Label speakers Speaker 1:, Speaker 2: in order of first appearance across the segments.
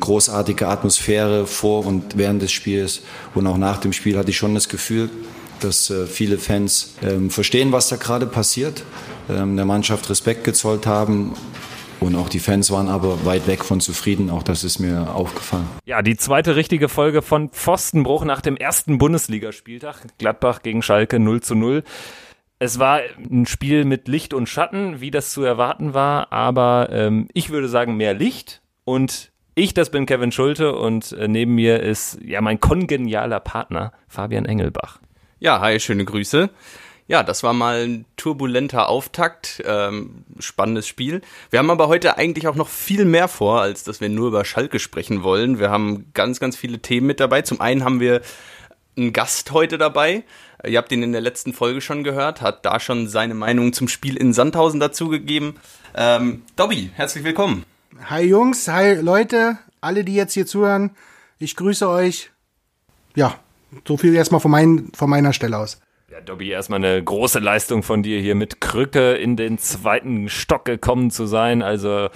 Speaker 1: großartige Atmosphäre vor und während des Spiels und auch nach dem Spiel hatte ich schon das Gefühl, dass äh, viele Fans ähm, verstehen, was da gerade passiert, ähm, der Mannschaft Respekt gezollt haben und auch die Fans waren aber weit weg von zufrieden, auch das ist mir aufgefallen.
Speaker 2: Ja, die zweite richtige Folge von Pfostenbruch nach dem ersten Bundesligaspieltag. Gladbach gegen Schalke 0 zu 0. Es war ein Spiel mit Licht und Schatten, wie das zu erwarten war, aber ähm, ich würde sagen mehr Licht und ich, das bin Kevin Schulte und äh, neben mir ist ja mein kongenialer Partner Fabian Engelbach.
Speaker 3: Ja, hi, schöne Grüße. Ja, das war mal ein turbulenter Auftakt, ähm, spannendes Spiel. Wir haben aber heute eigentlich auch noch viel mehr vor, als dass wir nur über Schalke sprechen wollen. Wir haben ganz, ganz viele Themen mit dabei. Zum einen haben wir einen Gast heute dabei. Ihr habt ihn in der letzten Folge schon gehört, hat da schon seine Meinung zum Spiel in Sandhausen dazugegeben. Ähm, Dobby, herzlich willkommen.
Speaker 4: Hi Jungs, hi Leute, alle, die jetzt hier zuhören. Ich grüße euch. Ja, so viel erstmal von, mein, von meiner Stelle aus.
Speaker 2: Ja, Dobby, erstmal eine große Leistung von dir hier mit Krücke in den zweiten Stock gekommen zu sein. Also äh,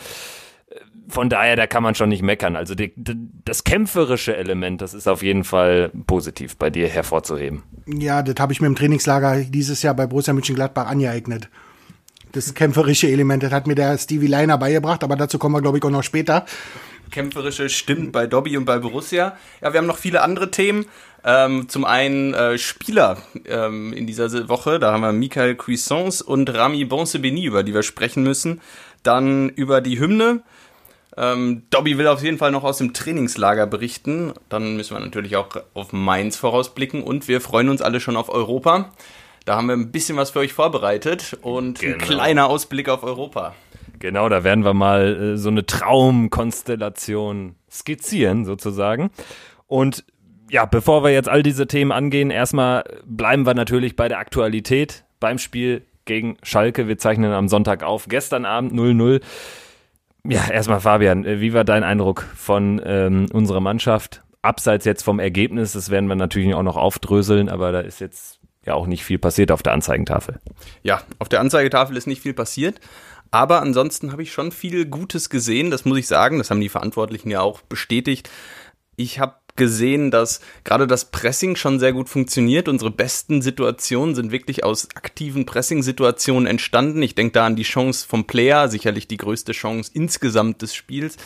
Speaker 2: von daher, da kann man schon nicht meckern. Also die, die, das kämpferische Element, das ist auf jeden Fall positiv bei dir hervorzuheben.
Speaker 4: Ja, das habe ich mir im Trainingslager dieses Jahr bei Borussia Mönchengladbach angeeignet das kämpferische Element. Das hat mir der Stevie Leiner beigebracht, aber dazu kommen wir, glaube ich, auch noch später.
Speaker 3: Kämpferische stimmt bei Dobby und bei Borussia. Ja, wir haben noch viele andere Themen. Ähm, zum einen äh, Spieler ähm, in dieser Woche. Da haben wir Michael Cuissance und Rami Bonsebeni, über die wir sprechen müssen. Dann über die Hymne. Ähm, Dobby will auf jeden Fall noch aus dem Trainingslager berichten. Dann müssen wir natürlich auch auf Mainz vorausblicken und wir freuen uns alle schon auf Europa. Da haben wir ein bisschen was für euch vorbereitet und genau. ein kleiner Ausblick auf Europa.
Speaker 2: Genau, da werden wir mal äh, so eine Traumkonstellation skizzieren, sozusagen. Und ja, bevor wir jetzt all diese Themen angehen, erstmal bleiben wir natürlich bei der Aktualität beim Spiel gegen Schalke. Wir zeichnen am Sonntag auf. Gestern Abend 0-0. Ja, erstmal Fabian, äh, wie war dein Eindruck von ähm, unserer Mannschaft? Abseits jetzt vom Ergebnis, das werden wir natürlich auch noch aufdröseln, aber da ist jetzt ja auch nicht viel passiert auf der Anzeigentafel.
Speaker 3: Ja, auf der Anzeigetafel ist nicht viel passiert. Aber ansonsten habe ich schon viel Gutes gesehen, das muss ich sagen. Das haben die Verantwortlichen ja auch bestätigt. Ich habe gesehen, dass gerade das Pressing schon sehr gut funktioniert. Unsere besten Situationen sind wirklich aus aktiven Pressing-Situationen entstanden. Ich denke da an die Chance vom Player, sicherlich die größte Chance insgesamt des Spiels.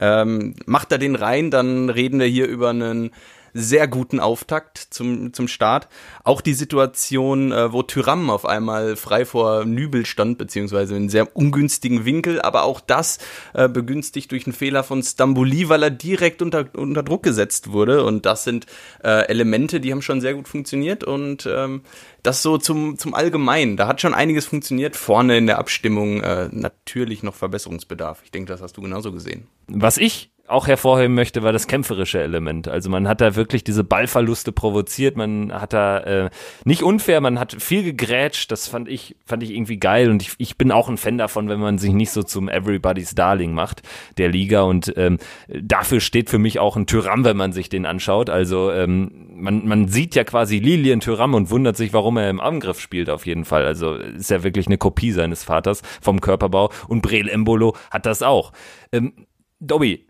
Speaker 3: Ähm, macht er den rein, dann reden wir hier über einen sehr guten Auftakt zum, zum Start. Auch die Situation, äh, wo Tyram auf einmal frei vor Nübel stand, beziehungsweise in sehr ungünstigen Winkel, aber auch das äh, begünstigt durch einen Fehler von Stambouli, weil er direkt unter, unter Druck gesetzt wurde. Und das sind äh, Elemente, die haben schon sehr gut funktioniert und ähm, das so zum, zum Allgemeinen. Da hat schon einiges funktioniert. Vorne in der Abstimmung äh, natürlich noch Verbesserungsbedarf. Ich denke, das hast du genauso gesehen.
Speaker 2: Was ich auch hervorheben möchte, war das kämpferische Element. Also man hat da wirklich diese Ballverluste provoziert, man hat da äh, nicht unfair, man hat viel gegrätscht, das fand ich, fand ich irgendwie geil und ich, ich bin auch ein Fan davon, wenn man sich nicht so zum Everybody's Darling macht, der Liga und ähm, dafür steht für mich auch ein Tyram, wenn man sich den anschaut. Also ähm, man, man sieht ja quasi Lilien Tyram und wundert sich, warum er im Angriff spielt auf jeden Fall. Also ist ja wirklich eine Kopie seines Vaters vom Körperbau und Breel Embolo hat das auch. Ähm, Dobby,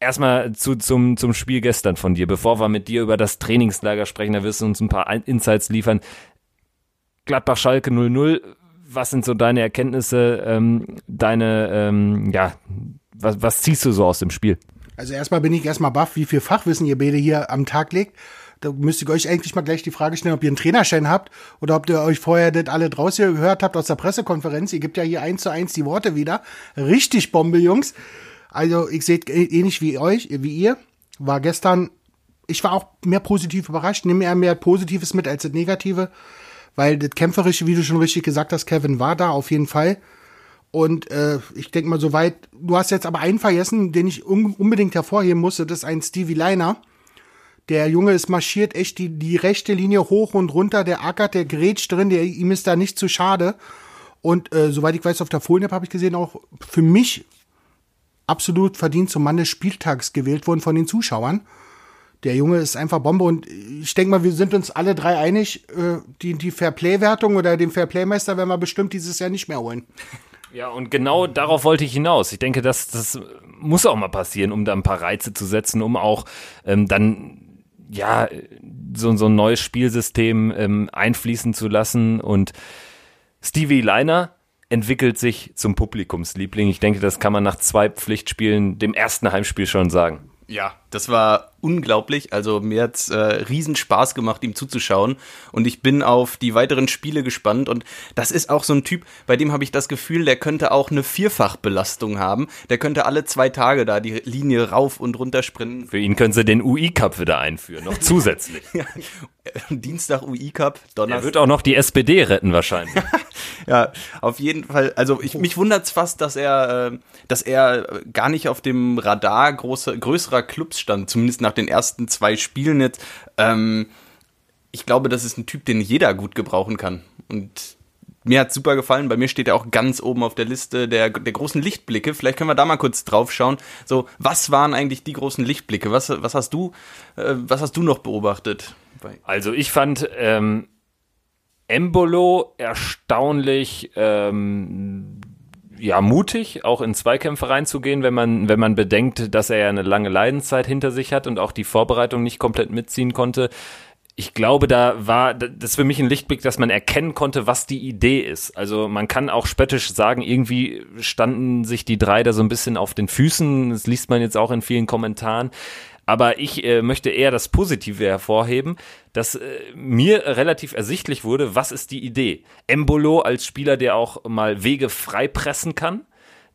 Speaker 2: erstmal zu, zum, zum Spiel gestern von dir, bevor wir mit dir über das Trainingslager sprechen, da wirst du uns ein paar Insights liefern. Gladbach-Schalke 0-0, was sind so deine Erkenntnisse, ähm, deine, ähm, ja, was, was ziehst du so aus dem Spiel?
Speaker 4: Also erstmal bin ich erstmal baff, wie viel Fachwissen ihr beide hier am Tag legt. Da müsste ich euch eigentlich mal gleich die Frage stellen, ob ihr einen Trainerschein habt oder ob ihr euch vorher das alle draußen gehört habt aus der Pressekonferenz. Ihr gebt ja hier eins zu eins die Worte wieder. Richtig Bombe, Jungs. Also ich sehe ähnlich wie euch, wie ihr. War gestern, ich war auch mehr positiv überrascht, nehme eher mehr Positives mit als das Negative, weil das Kämpferische, wie du schon richtig gesagt hast, Kevin, war da auf jeden Fall. Und äh, ich denke mal soweit, du hast jetzt aber einen vergessen, den ich un unbedingt hervorheben musste, das ist ein Stevie Liner. Der Junge ist marschiert echt die, die rechte Linie hoch und runter, der ackert, der grätscht drin, der, ihm ist da nicht zu schade. Und äh, soweit ich weiß, auf der Folie habe ich gesehen, auch für mich absolut verdient zum Mann des Spieltags gewählt worden von den Zuschauern. Der Junge ist einfach Bombe und ich denke mal, wir sind uns alle drei einig, äh, die, die Fairplay-Wertung oder den Fairplay-Meister werden wir bestimmt dieses Jahr nicht mehr holen.
Speaker 2: Ja, und genau darauf wollte ich hinaus. Ich denke, das, das muss auch mal passieren, um da ein paar Reize zu setzen, um auch ähm, dann ja so, so ein neues Spielsystem ähm, einfließen zu lassen. Und Stevie Leiner entwickelt sich zum Publikumsliebling. Ich denke, das kann man nach zwei Pflichtspielen, dem ersten Heimspiel schon sagen.
Speaker 3: Ja, das war unglaublich. Also mir hat's äh, riesen Spaß gemacht, ihm zuzuschauen. Und ich bin auf die weiteren Spiele gespannt. Und das ist auch so ein Typ, bei dem habe ich das Gefühl, der könnte auch eine Vierfachbelastung haben. Der könnte alle zwei Tage da die Linie rauf und runter sprinten.
Speaker 2: Für ihn können sie den UI-Cup wieder einführen, noch zusätzlich.
Speaker 3: ja. Dienstag UI-Cup, Donnerstag.
Speaker 2: Er wird auch noch die SPD retten wahrscheinlich.
Speaker 3: ja, auf jeden Fall. Also ich, mich wundert's fast, dass er, äh, dass er gar nicht auf dem Radar große, größerer Clubs stand, zumindest nach den ersten zwei Spielen jetzt. Ähm, ich glaube, das ist ein Typ, den jeder gut gebrauchen kann. Und mir hat super gefallen. Bei mir steht er auch ganz oben auf der Liste der, der großen Lichtblicke. Vielleicht können wir da mal kurz drauf schauen. So, was waren eigentlich die großen Lichtblicke? Was, was hast du, äh, was hast du noch beobachtet?
Speaker 2: Also ich fand ähm, Embolo erstaunlich ähm, ja mutig, auch in Zweikämpfe reinzugehen, wenn man wenn man bedenkt, dass er ja eine lange Leidenszeit hinter sich hat und auch die Vorbereitung nicht komplett mitziehen konnte. Ich glaube, da war das ist für mich ein Lichtblick, dass man erkennen konnte, was die Idee ist. Also man kann auch spöttisch sagen, irgendwie standen sich die drei da so ein bisschen auf den Füßen. Das liest man jetzt auch in vielen Kommentaren. Aber ich äh, möchte eher das Positive hervorheben, dass äh, mir relativ ersichtlich wurde, was ist die Idee. Embolo als Spieler, der auch mal Wege frei pressen kann,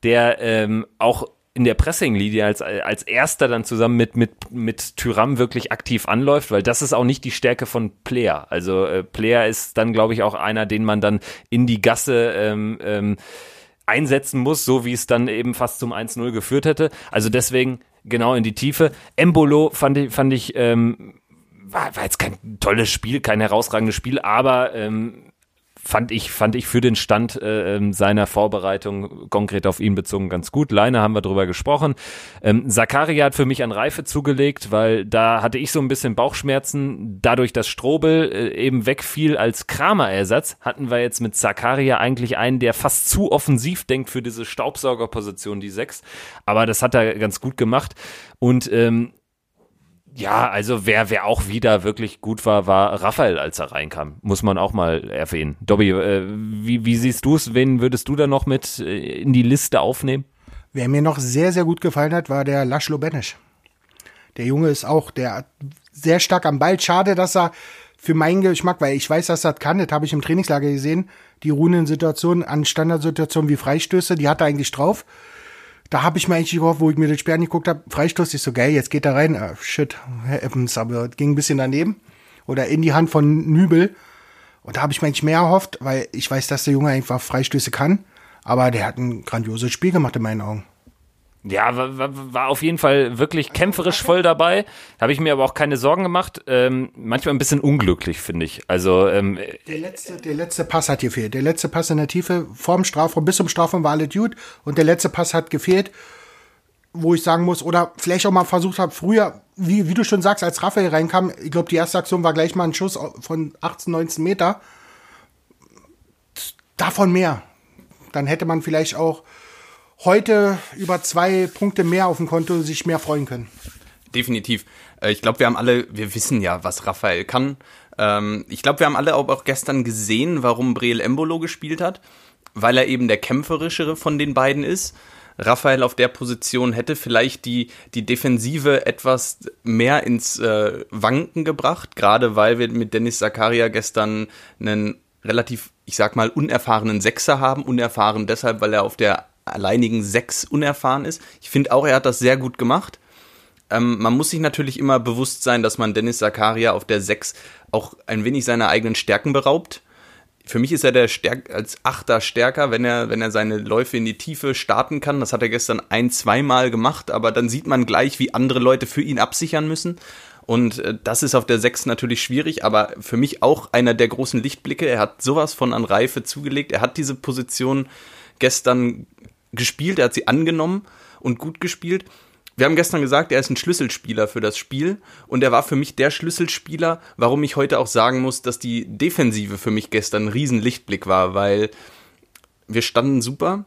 Speaker 2: der ähm, auch in der Pressinglinie als, als erster dann zusammen mit, mit, mit Tyram wirklich aktiv anläuft, weil das ist auch nicht die Stärke von Player. Also äh, Player ist dann, glaube ich, auch einer, den man dann in die Gasse ähm, ähm, einsetzen muss, so wie es dann eben fast zum 1-0 geführt hätte. Also deswegen genau in die Tiefe. Embolo fand ich, fand ich ähm, war, war jetzt kein tolles Spiel, kein herausragendes Spiel, aber ähm, fand ich, fand ich für den Stand äh, ähm, seiner Vorbereitung konkret auf ihn bezogen ganz gut. Leine haben wir drüber gesprochen. Ähm, Zakaria hat für mich an Reife zugelegt, weil da hatte ich so ein bisschen Bauchschmerzen. Dadurch, dass Strobel äh, eben wegfiel als Kramer-Ersatz, hatten wir jetzt mit Zakaria eigentlich einen, der fast zu offensiv denkt für diese Staubsaugerposition, die sechs. Aber das hat er ganz gut gemacht. Und ähm, ja, also wer, wer auch wieder wirklich gut war, war Raphael, als er reinkam. Muss man auch mal erwähnen. Dobby, äh, wie, wie siehst du es? Wen würdest du da noch mit äh, in die Liste aufnehmen?
Speaker 4: Wer mir noch sehr, sehr gut gefallen hat, war der Laszlo Benesch. Der Junge ist auch der sehr stark am Ball. Schade, dass er für meinen Geschmack, weil ich weiß, dass er das kann, das habe ich im Trainingslager gesehen, die ruhenden Situationen an Standardsituationen wie Freistöße, die hat er eigentlich drauf da habe ich mir eigentlich gehofft, wo ich mir das Spiel angeguckt habe, Freistoß ist so geil, jetzt geht er rein. Ah, shit, Herr Evans, aber ging ein bisschen daneben. Oder in die Hand von Nübel. Und da habe ich mir eigentlich mehr erhofft, weil ich weiß, dass der Junge einfach Freistöße kann. Aber der hat ein grandioses Spiel gemacht in meinen Augen.
Speaker 2: Ja, war, war auf jeden Fall wirklich kämpferisch voll dabei. Habe ich mir aber auch keine Sorgen gemacht. Ähm, manchmal ein bisschen unglücklich, finde ich. Also ähm,
Speaker 4: der letzte, der letzte Pass hat gefehlt. Der letzte Pass in der Tiefe vorm Strafraum bis zum Strafraum war alle Dude und der letzte Pass hat gefehlt, wo ich sagen muss oder vielleicht auch mal versucht habe früher, wie, wie du schon sagst, als Raphael reinkam. Ich glaube, die erste Aktion war gleich mal ein Schuss von 18, 19 Meter. Davon mehr. Dann hätte man vielleicht auch heute über zwei Punkte mehr auf dem Konto sich mehr freuen können.
Speaker 3: Definitiv. Äh, ich glaube, wir haben alle, wir wissen ja, was Raphael kann. Ähm, ich glaube, wir haben alle auch gestern gesehen, warum Breel Embolo gespielt hat, weil er eben der kämpferischere von den beiden ist. Raphael auf der Position hätte vielleicht die, die Defensive etwas mehr ins äh, Wanken gebracht, gerade weil wir mit Dennis Zakaria gestern einen relativ, ich sag mal, unerfahrenen Sechser haben. Unerfahren deshalb, weil er auf der alleinigen sechs unerfahren ist. Ich finde auch, er hat das sehr gut gemacht. Ähm, man muss sich natürlich immer bewusst sein, dass man Dennis Zakaria auf der sechs auch ein wenig seiner eigenen Stärken beraubt. Für mich ist er der Stärk als Achter stärker, wenn er, wenn er seine Läufe in die Tiefe starten kann. Das hat er gestern ein, zweimal gemacht, aber dann sieht man gleich, wie andere Leute für ihn absichern müssen. Und äh, das ist auf der 6 natürlich schwierig, aber für mich auch einer der großen Lichtblicke. Er hat sowas von an Reife zugelegt. Er hat diese Position gestern gespielt, er hat sie angenommen und gut gespielt. Wir haben gestern gesagt, er ist ein Schlüsselspieler für das Spiel und er war für mich der Schlüsselspieler, warum ich heute auch sagen muss, dass die Defensive für mich gestern ein Riesenlichtblick war, weil wir standen super.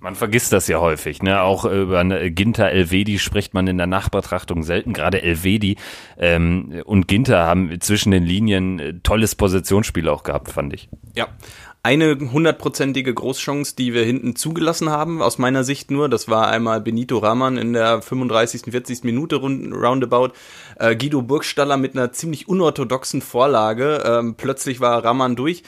Speaker 2: Man vergisst das ja häufig, ne? Auch über Ginter, Elvedi spricht man in der Nachbetrachtung selten. Gerade Elvedi ähm, und Ginter haben zwischen den Linien äh, tolles Positionsspiel auch gehabt, fand ich.
Speaker 3: Ja, eine hundertprozentige Großchance, die wir hinten zugelassen haben, aus meiner Sicht nur. Das war einmal Benito Rahman in der 35., 40. Minute roundabout. Äh, Guido Burgstaller mit einer ziemlich unorthodoxen Vorlage. Ähm, plötzlich war Rahman durch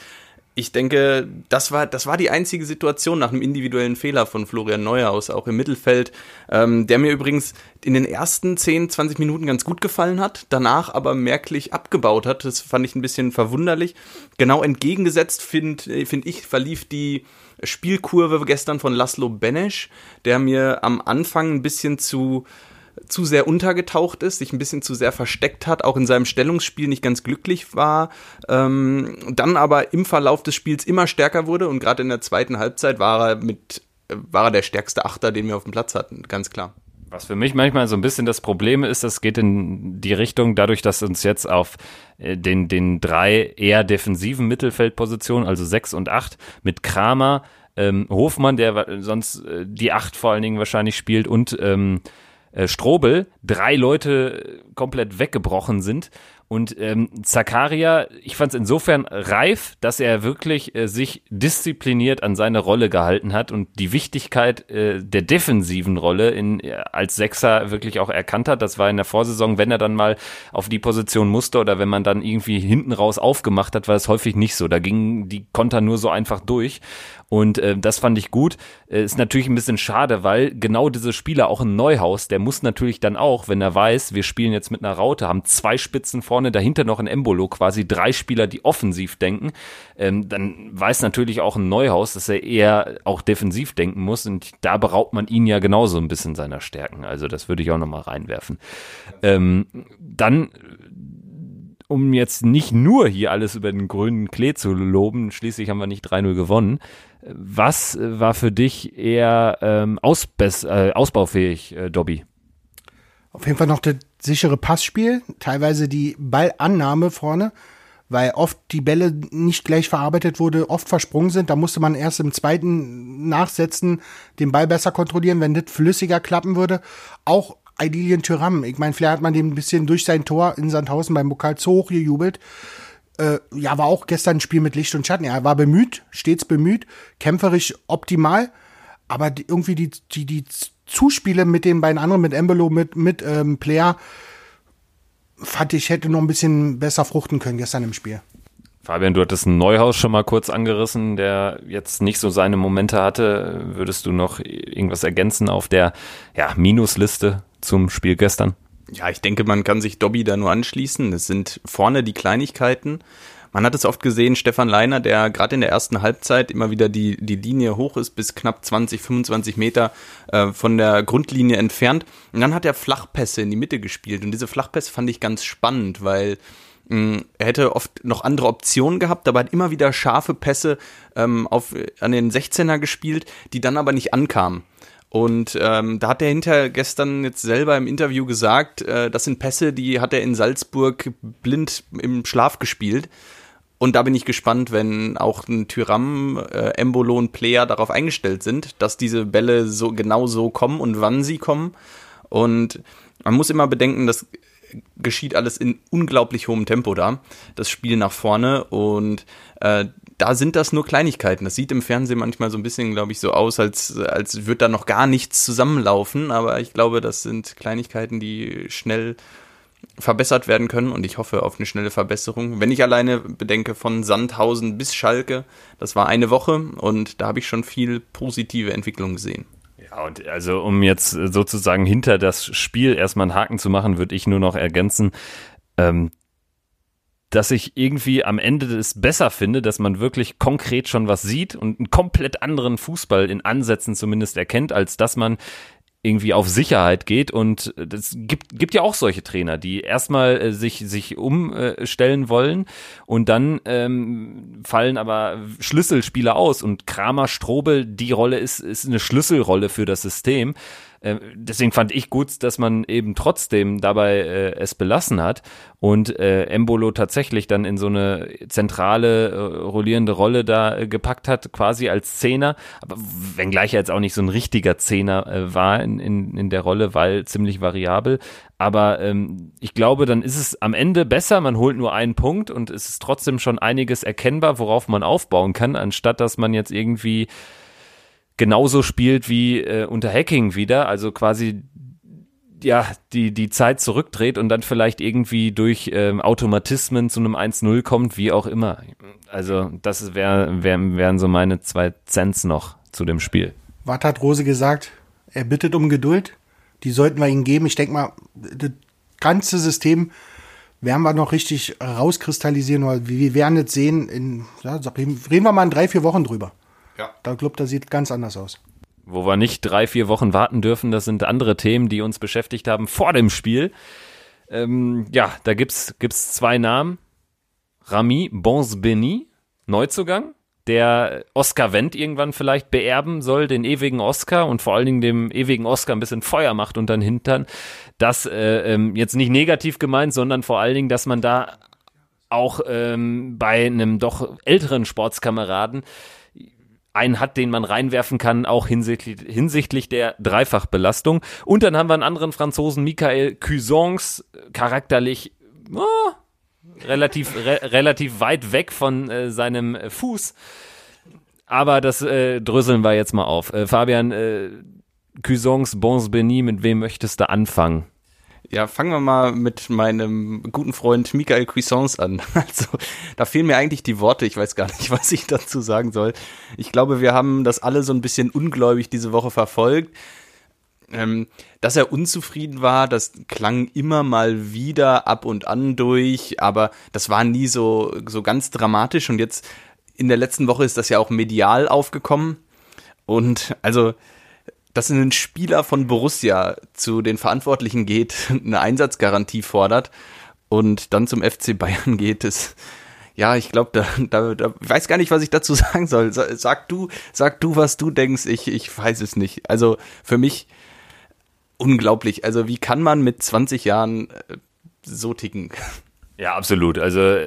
Speaker 3: ich denke, das war, das war die einzige Situation nach einem individuellen Fehler von Florian Neuhaus, auch im Mittelfeld, ähm, der mir übrigens in den ersten 10, 20 Minuten ganz gut gefallen hat, danach aber merklich abgebaut hat. Das fand ich ein bisschen verwunderlich. Genau entgegengesetzt, finde find ich, verlief die Spielkurve gestern von Laszlo Benesch, der mir am Anfang ein bisschen zu zu sehr untergetaucht ist, sich ein bisschen zu sehr versteckt hat, auch in seinem Stellungsspiel nicht ganz glücklich war, ähm, dann aber im Verlauf des Spiels immer stärker wurde und gerade in der zweiten Halbzeit war er mit war er der stärkste Achter, den wir auf dem Platz hatten, ganz klar.
Speaker 2: Was für mich manchmal so ein bisschen das Problem ist, das geht in die Richtung, dadurch, dass uns jetzt auf äh, den, den drei eher defensiven Mittelfeldpositionen, also sechs und acht, mit Kramer, ähm, Hofmann, der sonst äh, die acht vor allen Dingen wahrscheinlich spielt, und ähm, äh, Strobel drei Leute komplett weggebrochen sind. Und ähm, Zakaria, ich fand es insofern reif, dass er wirklich äh, sich diszipliniert an seine Rolle gehalten hat und die Wichtigkeit äh, der defensiven Rolle in, äh, als Sechser wirklich auch erkannt hat. Das war in der Vorsaison, wenn er dann mal auf die Position musste oder wenn man dann irgendwie hinten raus aufgemacht hat, war es häufig nicht so. Da gingen die Konter nur so einfach durch. Und äh, das fand ich gut. Äh, ist natürlich ein bisschen schade, weil genau diese Spieler, auch ein Neuhaus, der muss natürlich dann auch, wenn er weiß, wir spielen jetzt mit einer Raute, haben zwei Spitzen vorne, dahinter noch ein Embolo, quasi drei Spieler, die offensiv denken, ähm, dann weiß natürlich auch ein Neuhaus, dass er eher auch defensiv denken muss. Und da beraubt man ihn ja genauso ein bisschen seiner Stärken. Also das würde ich auch nochmal reinwerfen. Ähm, dann um jetzt nicht nur hier alles über den grünen Klee zu loben, schließlich haben wir nicht 3-0 gewonnen, was war für dich eher ähm, äh, ausbaufähig, äh, Dobby?
Speaker 4: Auf jeden Fall noch das sichere Passspiel, teilweise die Ballannahme vorne, weil oft die Bälle nicht gleich verarbeitet wurde, oft versprungen sind. Da musste man erst im zweiten Nachsetzen den Ball besser kontrollieren, wenn das flüssiger klappen würde. Auch Aidilien Tyram, ich meine, vielleicht hat man den ein bisschen durch sein Tor in Sandhausen beim Pokal zu hoch gejubelt äh, ja, war auch gestern ein Spiel mit Licht und Schatten. Er war bemüht, stets bemüht, kämpferisch optimal, aber die, irgendwie die, die, die Zuspiele mit den beiden anderen, mit Embolo, mit, mit ähm, Player, fand ich, hätte noch ein bisschen besser fruchten können gestern im Spiel.
Speaker 2: Fabian, du hattest Neuhaus schon mal kurz angerissen, der jetzt nicht so seine Momente hatte. Würdest du noch irgendwas ergänzen auf der ja, Minusliste zum Spiel gestern?
Speaker 3: Ja, ich denke, man kann sich Dobby da nur anschließen. Es sind vorne die Kleinigkeiten. Man hat es oft gesehen, Stefan Leiner, der gerade in der ersten Halbzeit immer wieder die, die Linie hoch ist, bis knapp 20, 25 Meter äh, von der Grundlinie entfernt. Und dann hat er Flachpässe in die Mitte gespielt. Und diese Flachpässe fand ich ganz spannend, weil er hätte oft noch andere Optionen gehabt, aber hat immer wieder scharfe Pässe ähm, auf, an den 16er gespielt, die dann aber nicht ankamen. Und ähm, da hat er hinter gestern jetzt selber im Interview gesagt, äh, das sind Pässe, die hat er in Salzburg blind im Schlaf gespielt. Und da bin ich gespannt, wenn auch ein Tyram, äh, Embolo und Player darauf eingestellt sind, dass diese Bälle so genau so kommen und wann sie kommen. Und man muss immer bedenken, das geschieht alles in unglaublich hohem Tempo da, das Spiel nach vorne. Und äh, da sind das nur Kleinigkeiten. Das sieht im Fernsehen manchmal so ein bisschen, glaube ich, so aus, als, als würde da noch gar nichts zusammenlaufen. Aber ich glaube, das sind Kleinigkeiten, die schnell verbessert werden können und ich hoffe auf eine schnelle Verbesserung. Wenn ich alleine bedenke von Sandhausen bis Schalke, das war eine Woche und da habe ich schon viel positive Entwicklung gesehen.
Speaker 2: Ja, und also um jetzt sozusagen hinter das Spiel erstmal einen Haken zu machen, würde ich nur noch ergänzen, ähm, dass ich irgendwie am Ende es besser finde, dass man wirklich konkret schon was sieht und einen komplett anderen Fußball in Ansätzen zumindest erkennt, als dass man irgendwie auf Sicherheit geht. Und das gibt gibt ja auch solche Trainer, die erstmal äh, sich sich umstellen wollen und dann ähm, fallen aber Schlüsselspieler aus. Und Kramer Strobel die Rolle ist ist eine Schlüsselrolle für das System. Äh, deswegen fand ich gut, dass man eben trotzdem dabei äh, es belassen hat und äh, Embolo tatsächlich dann in so eine zentrale, äh, rollierende Rolle da äh, gepackt hat, quasi als Zehner. Aber wenngleich er jetzt auch nicht so ein richtiger Zehner äh, war in, in, in der Rolle, weil ziemlich variabel. Aber ähm, ich glaube, dann ist es am Ende besser, man holt nur einen Punkt und es ist trotzdem schon einiges erkennbar, worauf man aufbauen kann, anstatt dass man jetzt irgendwie genauso spielt wie äh, unter Hacking wieder, also quasi ja, die, die Zeit zurückdreht und dann vielleicht irgendwie durch ähm, Automatismen zu einem 1-0 kommt, wie auch immer. Also, das wär, wär, wären so meine zwei Cents noch zu dem Spiel.
Speaker 4: Was hat Rose gesagt? Er bittet um Geduld die sollten wir ihnen geben. Ich denke mal, das ganze System werden wir noch richtig rauskristallisieren, weil wir werden jetzt sehen, in, ja, reden wir mal in drei, vier Wochen drüber. Ja. Da glaube das sieht ganz anders aus.
Speaker 2: Wo wir nicht drei, vier Wochen warten dürfen, das sind andere Themen, die uns beschäftigt haben vor dem Spiel. Ähm, ja, da gibt's, gibt's zwei Namen. Rami Bonsbeni, Neuzugang, der Oscar Wendt irgendwann vielleicht beerben soll, den ewigen Oscar und vor allen Dingen dem ewigen Oscar ein bisschen Feuer macht unter den Hintern. Das äh, ähm, jetzt nicht negativ gemeint, sondern vor allen Dingen, dass man da auch ähm, bei einem doch älteren Sportskameraden einen hat, den man reinwerfen kann, auch hinsichtlich, hinsichtlich der Dreifachbelastung. Und dann haben wir einen anderen Franzosen, Michael Cuisance, charakterlich oh, relativ, re relativ weit weg von äh, seinem Fuß. Aber das äh, dröseln wir jetzt mal auf. Äh, Fabian, äh, Cuisance, Bons Beni, mit wem möchtest du anfangen?
Speaker 3: Ja, fangen wir mal mit meinem guten Freund Michael Cuisance an. Also, da fehlen mir eigentlich die Worte. Ich weiß gar nicht, was ich dazu sagen soll. Ich glaube, wir haben das alle so ein bisschen ungläubig diese Woche verfolgt. Ähm, dass er unzufrieden war, das klang immer mal wieder ab und an durch, aber das war nie so, so ganz dramatisch und jetzt in der letzten Woche ist das ja auch medial aufgekommen und also, dass ein Spieler von Borussia zu den Verantwortlichen geht, eine Einsatzgarantie fordert und dann zum FC Bayern geht, ist, ja, ich glaube, da, da, da weiß gar nicht, was ich dazu sagen soll. Sag du, sag du, was du denkst. Ich, ich weiß es nicht. Also für mich unglaublich. Also wie kann man mit 20 Jahren äh, so ticken?
Speaker 2: Ja, absolut. Also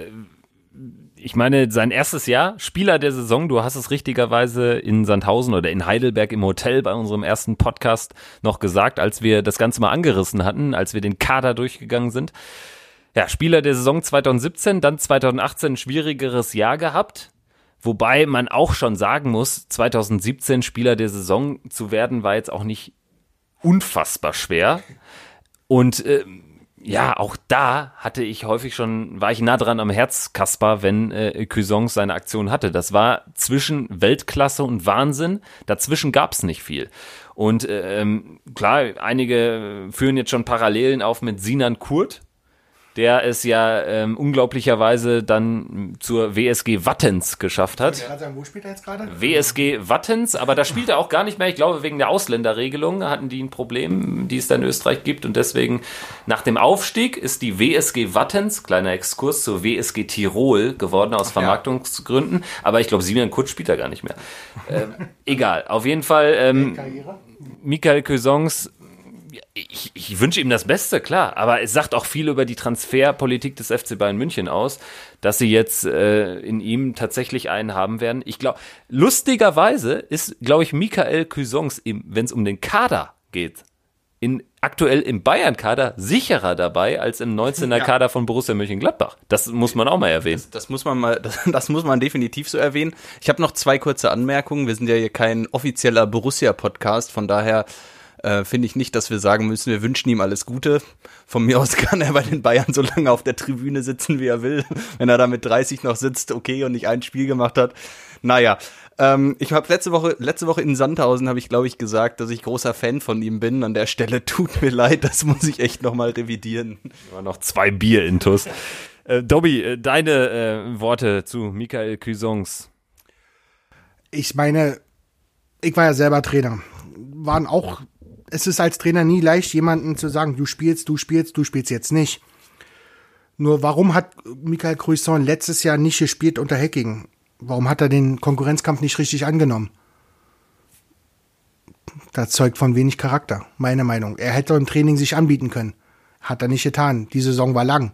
Speaker 2: ich meine, sein erstes Jahr, Spieler der Saison, du hast es richtigerweise in Sandhausen oder in Heidelberg im Hotel bei unserem ersten Podcast noch gesagt, als wir das Ganze mal angerissen hatten, als wir den Kader durchgegangen sind. Ja, Spieler der Saison 2017, dann 2018 ein schwierigeres Jahr gehabt. Wobei man auch schon sagen muss, 2017 Spieler der Saison zu werden, war jetzt auch nicht unfassbar schwer. Und äh, ja, auch da hatte ich häufig schon, war ich nah dran am Herz, Kaspar, wenn äh, Cuisance seine Aktion hatte. Das war zwischen Weltklasse und Wahnsinn. Dazwischen gab's nicht viel. Und äh, ähm, klar, einige führen jetzt schon Parallelen auf mit Sinan Kurt, der es ja ähm, unglaublicherweise dann zur WSG Wattens geschafft hat. Sagen, wo spielt er jetzt gerade? WSG Wattens, aber da spielt er auch gar nicht mehr. Ich glaube, wegen der Ausländerregelung hatten die ein Problem, die es da in Österreich gibt. Und deswegen nach dem Aufstieg ist die WSG Wattens, kleiner Exkurs, zur WSG Tirol geworden aus Vermarktungsgründen. Ja. Aber ich glaube, Simon Kutsch spielt er gar nicht mehr. ähm, egal, auf jeden Fall. Ähm, Michael Cuisance ich, ich wünsche ihm das Beste, klar, aber es sagt auch viel über die Transferpolitik des FC Bayern München aus, dass sie jetzt äh, in ihm tatsächlich einen haben werden. Ich glaube, lustigerweise ist, glaube ich, Michael Cuisance, wenn es um den Kader geht, in, aktuell im Bayern-Kader sicherer dabei als im 19er ja. Kader von Borussia Mönchengladbach. Das muss man auch mal erwähnen.
Speaker 3: Das, das muss man mal, das, das, muss man definitiv so erwähnen. Ich habe noch zwei kurze Anmerkungen. Wir sind ja hier kein offizieller Borussia-Podcast, von daher äh, finde ich nicht, dass wir sagen müssen, wir wünschen ihm alles Gute. Von mir aus kann er bei den Bayern so lange auf der Tribüne sitzen, wie er will. Wenn er da mit 30 noch sitzt, okay, und nicht ein Spiel gemacht hat. Naja, ähm, ich habe letzte Woche, letzte Woche in Sandhausen habe ich, glaube ich, gesagt, dass ich großer Fan von ihm bin. An der Stelle tut mir leid, das muss ich echt nochmal revidieren.
Speaker 2: War noch zwei Bier intus. Äh, Dobby, äh, deine äh, Worte zu Michael Cuisance.
Speaker 4: Ich meine, ich war ja selber Trainer. Waren auch es ist als Trainer nie leicht, jemanden zu sagen, du spielst, du spielst, du spielst jetzt nicht. Nur warum hat Michael Cruisson letztes Jahr nicht gespielt unter Hacking? Warum hat er den Konkurrenzkampf nicht richtig angenommen? das zeugt von wenig Charakter, meine Meinung. Er hätte im Training sich anbieten können. Hat er nicht getan. Die Saison war lang.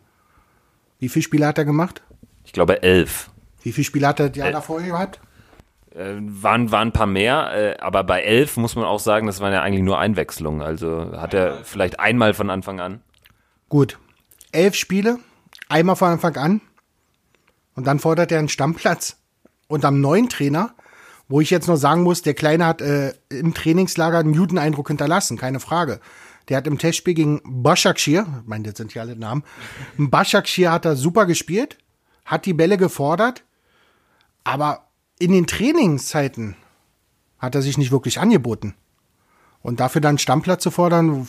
Speaker 4: Wie viele Spiele hat er gemacht?
Speaker 2: Ich glaube elf.
Speaker 4: Wie viele Spiele hat er das Jahr davor gehabt?
Speaker 2: Äh, waren, waren ein paar mehr, äh, aber bei elf muss man auch sagen, das waren ja eigentlich nur Einwechslungen. Also hat er vielleicht einmal von Anfang an.
Speaker 4: Gut. Elf Spiele, einmal von Anfang an. Und dann fordert er einen Stammplatz. Und am neuen Trainer, wo ich jetzt noch sagen muss, der Kleine hat äh, im Trainingslager einen guten Eindruck hinterlassen, keine Frage. Der hat im Testspiel gegen Başakşehir, ich meine, das sind ja alle Namen, Başakşehir hat er super gespielt, hat die Bälle gefordert, aber in den Trainingszeiten hat er sich nicht wirklich angeboten. Und dafür dann Stammplatz zu fordern,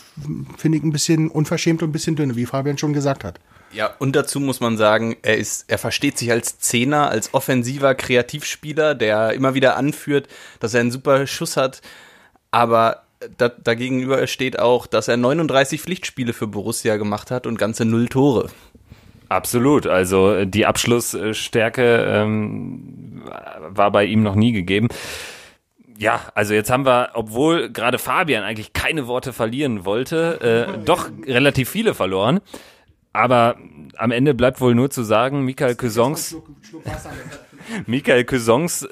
Speaker 4: finde ich ein bisschen unverschämt und ein bisschen dünne, wie Fabian schon gesagt hat.
Speaker 3: Ja, und dazu muss man sagen, er ist, er versteht sich als Zehner, als offensiver Kreativspieler, der immer wieder anführt, dass er einen super Schuss hat. Aber da, dagegenüber steht auch, dass er 39 Pflichtspiele für Borussia gemacht hat und ganze null Tore.
Speaker 2: Absolut. Also die Abschlussstärke ähm, war bei ihm noch nie gegeben. Ja, also jetzt haben wir, obwohl gerade Fabian eigentlich keine Worte verlieren wollte, äh, doch relativ viele verloren. Aber am Ende bleibt wohl nur zu sagen, Michael Cousins, Michael Cousins äh,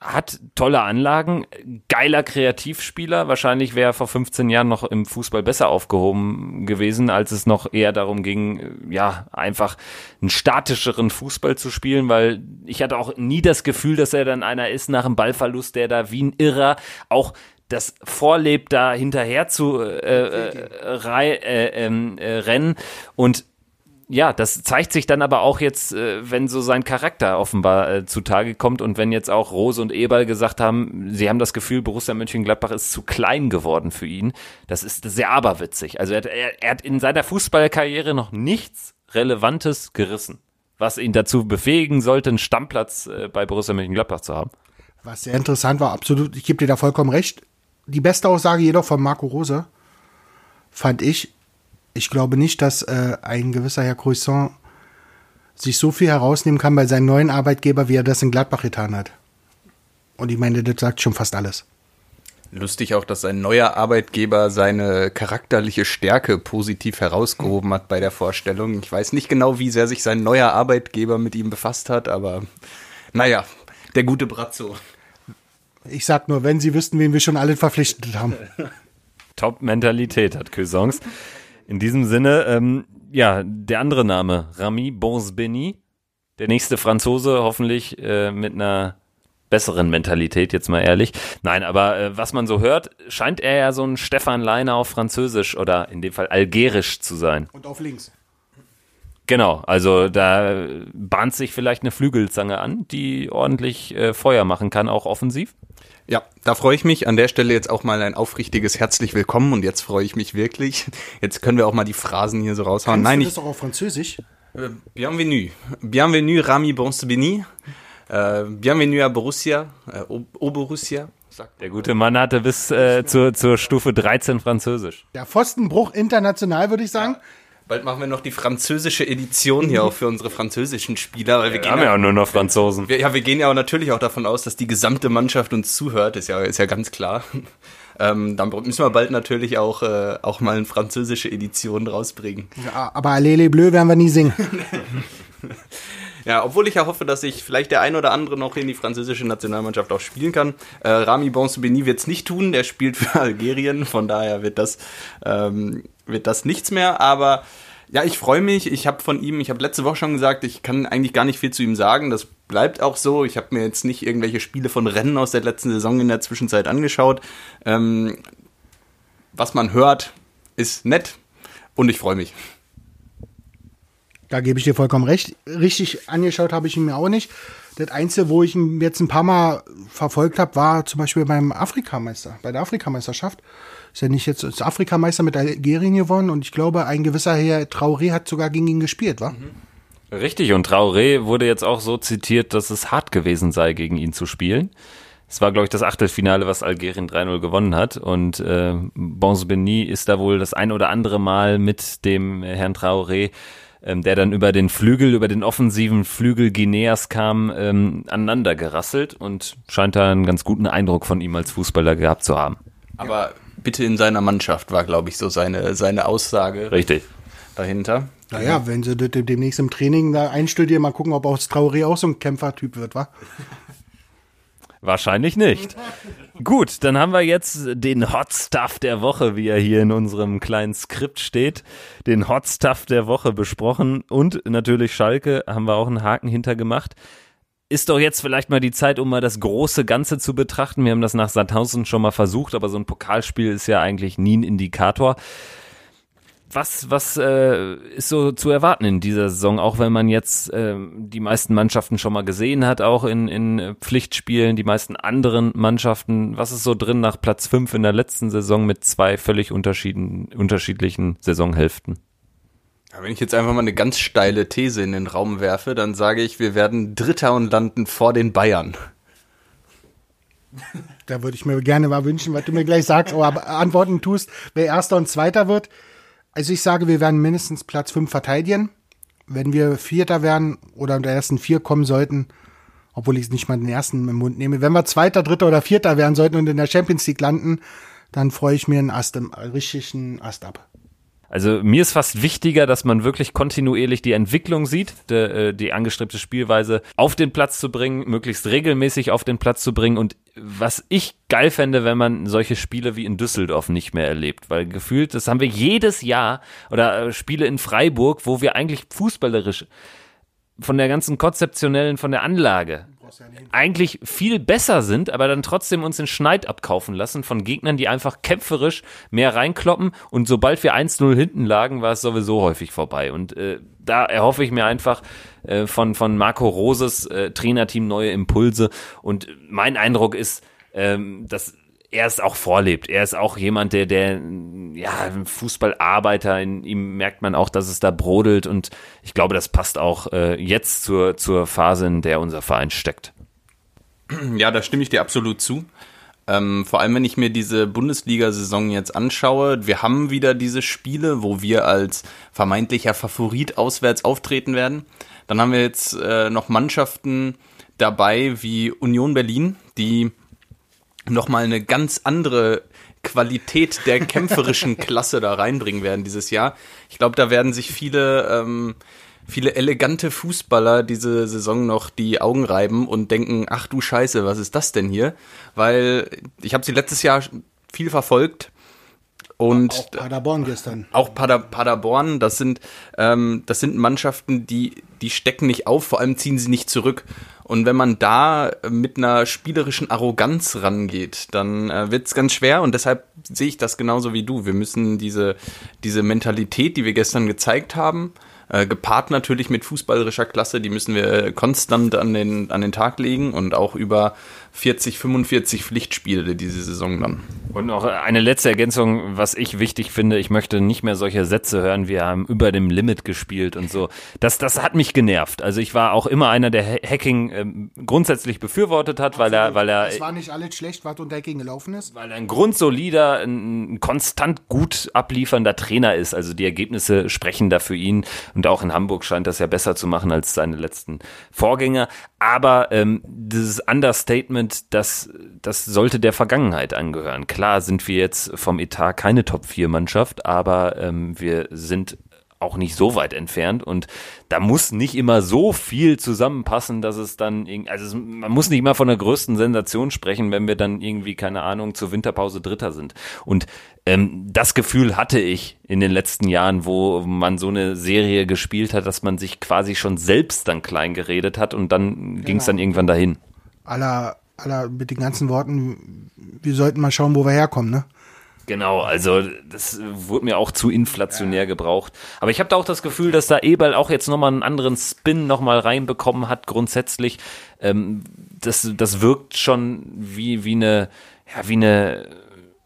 Speaker 2: hat tolle Anlagen, geiler Kreativspieler. Wahrscheinlich wäre er vor 15 Jahren noch im Fußball besser aufgehoben gewesen, als es noch eher darum ging, ja, einfach einen statischeren Fußball zu spielen, weil ich hatte auch nie das Gefühl, dass er dann einer ist nach einem Ballverlust, der da wie ein Irrer auch das vorlebt, da hinterher zu äh, äh, äh, ähm, äh, rennen und ja, das zeigt sich dann aber auch jetzt, äh, wenn so sein Charakter offenbar äh, zutage kommt und wenn jetzt auch Rose und Eberl gesagt haben, sie haben das Gefühl, Borussia Mönchengladbach ist zu klein geworden für ihn. Das ist sehr aberwitzig. Also er, er, er hat in seiner Fußballkarriere noch nichts Relevantes gerissen, was ihn dazu befähigen sollte, einen Stammplatz äh, bei Borussia Mönchengladbach zu haben.
Speaker 4: Was sehr interessant war, absolut, ich gebe dir da vollkommen recht. Die beste Aussage jedoch von Marco Rose fand ich, ich glaube nicht, dass äh, ein gewisser Herr Croissant sich so viel herausnehmen kann bei seinem neuen Arbeitgeber, wie er das in Gladbach getan hat. Und ich meine, das sagt schon fast alles.
Speaker 3: Lustig auch, dass sein neuer Arbeitgeber seine charakterliche Stärke positiv herausgehoben hat bei der Vorstellung. Ich weiß nicht genau, wie sehr sich sein neuer Arbeitgeber mit ihm befasst hat, aber naja, der gute Brazzo.
Speaker 4: Ich sag nur, wenn Sie wüssten, wen wir schon alle verpflichtet haben.
Speaker 2: Top-Mentalität hat Cuisance. In diesem Sinne, ähm, ja, der andere Name, Rami Bonsbeni, der nächste Franzose, hoffentlich äh, mit einer besseren Mentalität, jetzt mal ehrlich. Nein, aber äh, was man so hört, scheint er ja so ein Stefan Leiner auf Französisch oder in dem Fall algerisch zu sein.
Speaker 4: Und auf links.
Speaker 2: Genau, also da bahnt sich vielleicht eine Flügelzange an, die ordentlich äh, Feuer machen kann, auch offensiv.
Speaker 3: Ja, da freue ich mich. An der Stelle jetzt auch mal ein aufrichtiges herzlich willkommen und jetzt freue ich mich wirklich. Jetzt können wir auch mal die Phrasen hier so raushauen.
Speaker 4: Kannst
Speaker 3: Nein,
Speaker 4: du
Speaker 3: ich,
Speaker 4: das doch auf Französisch?
Speaker 3: äh, bienvenue. Bienvenue Rami Bonsbeni. Äh, bienvenue à Borussia, äh, au, Borussia. Sagt
Speaker 2: Der gute Mann hatte bis äh, zur, zur Stufe 13 Französisch.
Speaker 4: Der Pfostenbruch international, würde ich sagen.
Speaker 3: Bald machen wir noch die französische Edition hier auch für unsere französischen Spieler, weil wir
Speaker 2: Wir
Speaker 3: gehen
Speaker 2: haben ja auch nur noch Franzosen.
Speaker 3: Wir, ja, wir gehen ja auch natürlich auch davon aus, dass die gesamte Mannschaft uns zuhört, ist ja, ist ja ganz klar. Ähm, dann müssen wir bald natürlich auch, äh, auch mal eine französische Edition rausbringen.
Speaker 4: Ja, aber Alele Bleu werden wir nie singen.
Speaker 3: Ja, obwohl ich ja hoffe, dass ich vielleicht der ein oder andere noch in die französische Nationalmannschaft auch spielen kann. Äh, Rami Bonsebeni wird es nicht tun, der spielt für Algerien, von daher wird das, ähm, wird das nichts mehr, aber ja, ich freue mich. Ich habe von ihm, ich habe letzte Woche schon gesagt, ich kann eigentlich gar nicht viel zu ihm sagen. Das bleibt auch so. Ich habe mir jetzt nicht irgendwelche Spiele von Rennen aus der letzten Saison in der Zwischenzeit angeschaut. Ähm, was man hört, ist nett und ich freue mich.
Speaker 4: Da gebe ich dir vollkommen recht. Richtig angeschaut habe ich ihn mir auch nicht. Das Einzige, wo ich ihn jetzt ein paar Mal verfolgt habe, war zum Beispiel beim Afrikameister, bei der Afrikameisterschaft. Ist ja nicht jetzt ist Afrikameister mit Algerien gewonnen und ich glaube, ein gewisser Herr Traoré hat sogar gegen ihn gespielt, wa?
Speaker 2: Richtig, und Traoré wurde jetzt auch so zitiert, dass es hart gewesen sei, gegen ihn zu spielen. Es war, glaube ich, das Achtelfinale, was Algerien 3-0 gewonnen hat. Und äh, Bonsbeni ist da wohl das ein oder andere Mal mit dem Herrn Traoré, ähm, der dann über den Flügel, über den offensiven Flügel Guineas kam, ähm, aneinander gerasselt und scheint da einen ganz guten Eindruck von ihm als Fußballer gehabt zu haben.
Speaker 3: Aber bitte in seiner Mannschaft war, glaube ich, so seine, seine Aussage
Speaker 2: Richtig.
Speaker 3: dahinter.
Speaker 4: Naja, wenn sie das demnächst im Training da einstudieren, mal gucken, ob aus Traoré auch so ein Kämpfertyp wird, wa?
Speaker 2: Wahrscheinlich nicht. Gut, dann haben wir jetzt den Hot Stuff der Woche, wie er hier in unserem kleinen Skript steht, den Hot Stuff der Woche besprochen und natürlich Schalke haben wir auch einen Haken hintergemacht. Ist doch jetzt vielleicht mal die Zeit, um mal das große Ganze zu betrachten. Wir haben das nach Sandhausen schon mal versucht, aber so ein Pokalspiel ist ja eigentlich nie ein Indikator was, was äh, ist so zu erwarten in dieser Saison, auch wenn man jetzt äh, die meisten Mannschaften schon mal gesehen hat, auch in, in Pflichtspielen, die meisten anderen Mannschaften, was ist so drin nach Platz fünf in der letzten Saison mit zwei völlig unterschiedlichen Saisonhälften?
Speaker 3: Wenn ich jetzt einfach mal eine ganz steile These in den Raum werfe, dann sage ich, wir werden Dritter und landen vor den Bayern.
Speaker 4: Da würde ich mir gerne mal wünschen, was du mir gleich sagst, aber antworten tust, wer Erster und Zweiter wird. Also ich sage, wir werden mindestens Platz 5 verteidigen. Wenn wir Vierter werden oder unter ersten vier kommen sollten, obwohl ich nicht mal den ersten im Mund nehme, wenn wir Zweiter, Dritter oder Vierter werden sollten und in der Champions League landen, dann freue ich mir einen Ast, einen richtigen Ast ab.
Speaker 2: Also mir ist fast wichtiger, dass man wirklich kontinuierlich die Entwicklung sieht, die, äh, die angestrebte Spielweise auf den Platz zu bringen, möglichst regelmäßig auf den Platz zu bringen. Und was ich geil fände, wenn man solche Spiele wie in Düsseldorf nicht mehr erlebt, weil gefühlt, das haben wir jedes Jahr oder äh, Spiele in Freiburg, wo wir eigentlich fußballerisch von der ganzen konzeptionellen, von der Anlage eigentlich viel besser sind, aber dann trotzdem uns den Schneid abkaufen lassen von Gegnern, die einfach kämpferisch mehr reinkloppen. Und sobald wir 1-0 hinten lagen, war es sowieso häufig vorbei. Und äh, da erhoffe ich mir einfach äh, von, von Marco Roses äh, Trainerteam neue Impulse. Und mein Eindruck ist, ähm, dass er es auch vorlebt. Er ist auch jemand, der, der, ja, Fußballarbeiter, in ihm merkt man auch, dass es da brodelt und ich glaube, das passt auch äh, jetzt zur, zur Phase, in der unser Verein steckt.
Speaker 3: Ja, da stimme ich dir absolut zu. Ähm, vor allem, wenn ich mir diese Bundesliga-Saison jetzt anschaue, wir haben wieder diese Spiele, wo wir als vermeintlicher Favorit auswärts auftreten werden. Dann haben wir jetzt äh, noch Mannschaften dabei wie Union Berlin, die nochmal eine ganz andere Qualität der kämpferischen Klasse da reinbringen werden dieses Jahr. Ich glaube, da werden sich viele, ähm, viele elegante Fußballer diese Saison noch die Augen reiben und denken, ach du Scheiße, was ist das denn hier? Weil ich habe sie letztes Jahr viel verfolgt. Und
Speaker 4: auch Paderborn gestern.
Speaker 3: Auch Pader, Paderborn, das sind, ähm, das sind Mannschaften, die, die stecken nicht auf, vor allem ziehen sie nicht zurück. Und wenn man da mit einer spielerischen Arroganz rangeht, dann äh, wird es ganz schwer und deshalb sehe ich das genauso wie du. Wir müssen diese, diese Mentalität, die wir gestern gezeigt haben, äh, gepaart natürlich mit fußballerischer Klasse, die müssen wir konstant an den, an den Tag legen und auch über 40, 45 Pflichtspiele diese Saison dann.
Speaker 2: Und noch eine letzte Ergänzung, was ich wichtig finde, ich möchte nicht mehr solche Sätze hören, wir haben über dem Limit gespielt und so. Das, das hat mich genervt. Also ich war auch immer einer, der Hacking ähm, grundsätzlich befürwortet hat, weil er, weil er.
Speaker 4: Es war nicht alles schlecht, was unter Hacking gelaufen ist.
Speaker 2: Weil er ein grundsolider, ein konstant gut abliefernder Trainer ist. Also die Ergebnisse sprechen da für ihn. Und auch in Hamburg scheint das ja besser zu machen als seine letzten Vorgänger. Aber ähm, dieses Understatement, das, das sollte der Vergangenheit angehören. Klar sind wir jetzt vom Etat keine Top-4-Mannschaft, aber ähm, wir sind auch nicht so weit entfernt und da muss nicht immer so viel zusammenpassen, dass es dann, also man muss nicht mal von der größten Sensation sprechen, wenn wir dann irgendwie, keine Ahnung, zur Winterpause Dritter sind. Und ähm, das Gefühl hatte ich in den letzten Jahren, wo man so eine Serie gespielt hat, dass man sich quasi schon selbst dann klein geredet hat und dann genau. ging es dann irgendwann dahin.
Speaker 4: Aller, aller mit den ganzen Worten, wir sollten mal schauen, wo wir herkommen, ne?
Speaker 2: Genau, also das wurde mir auch zu inflationär gebraucht. Aber ich habe da auch das Gefühl, dass da Eberl auch jetzt nochmal einen anderen Spin nochmal reinbekommen hat, grundsätzlich. Ähm, das, das wirkt schon wie, wie eine, ja, wie eine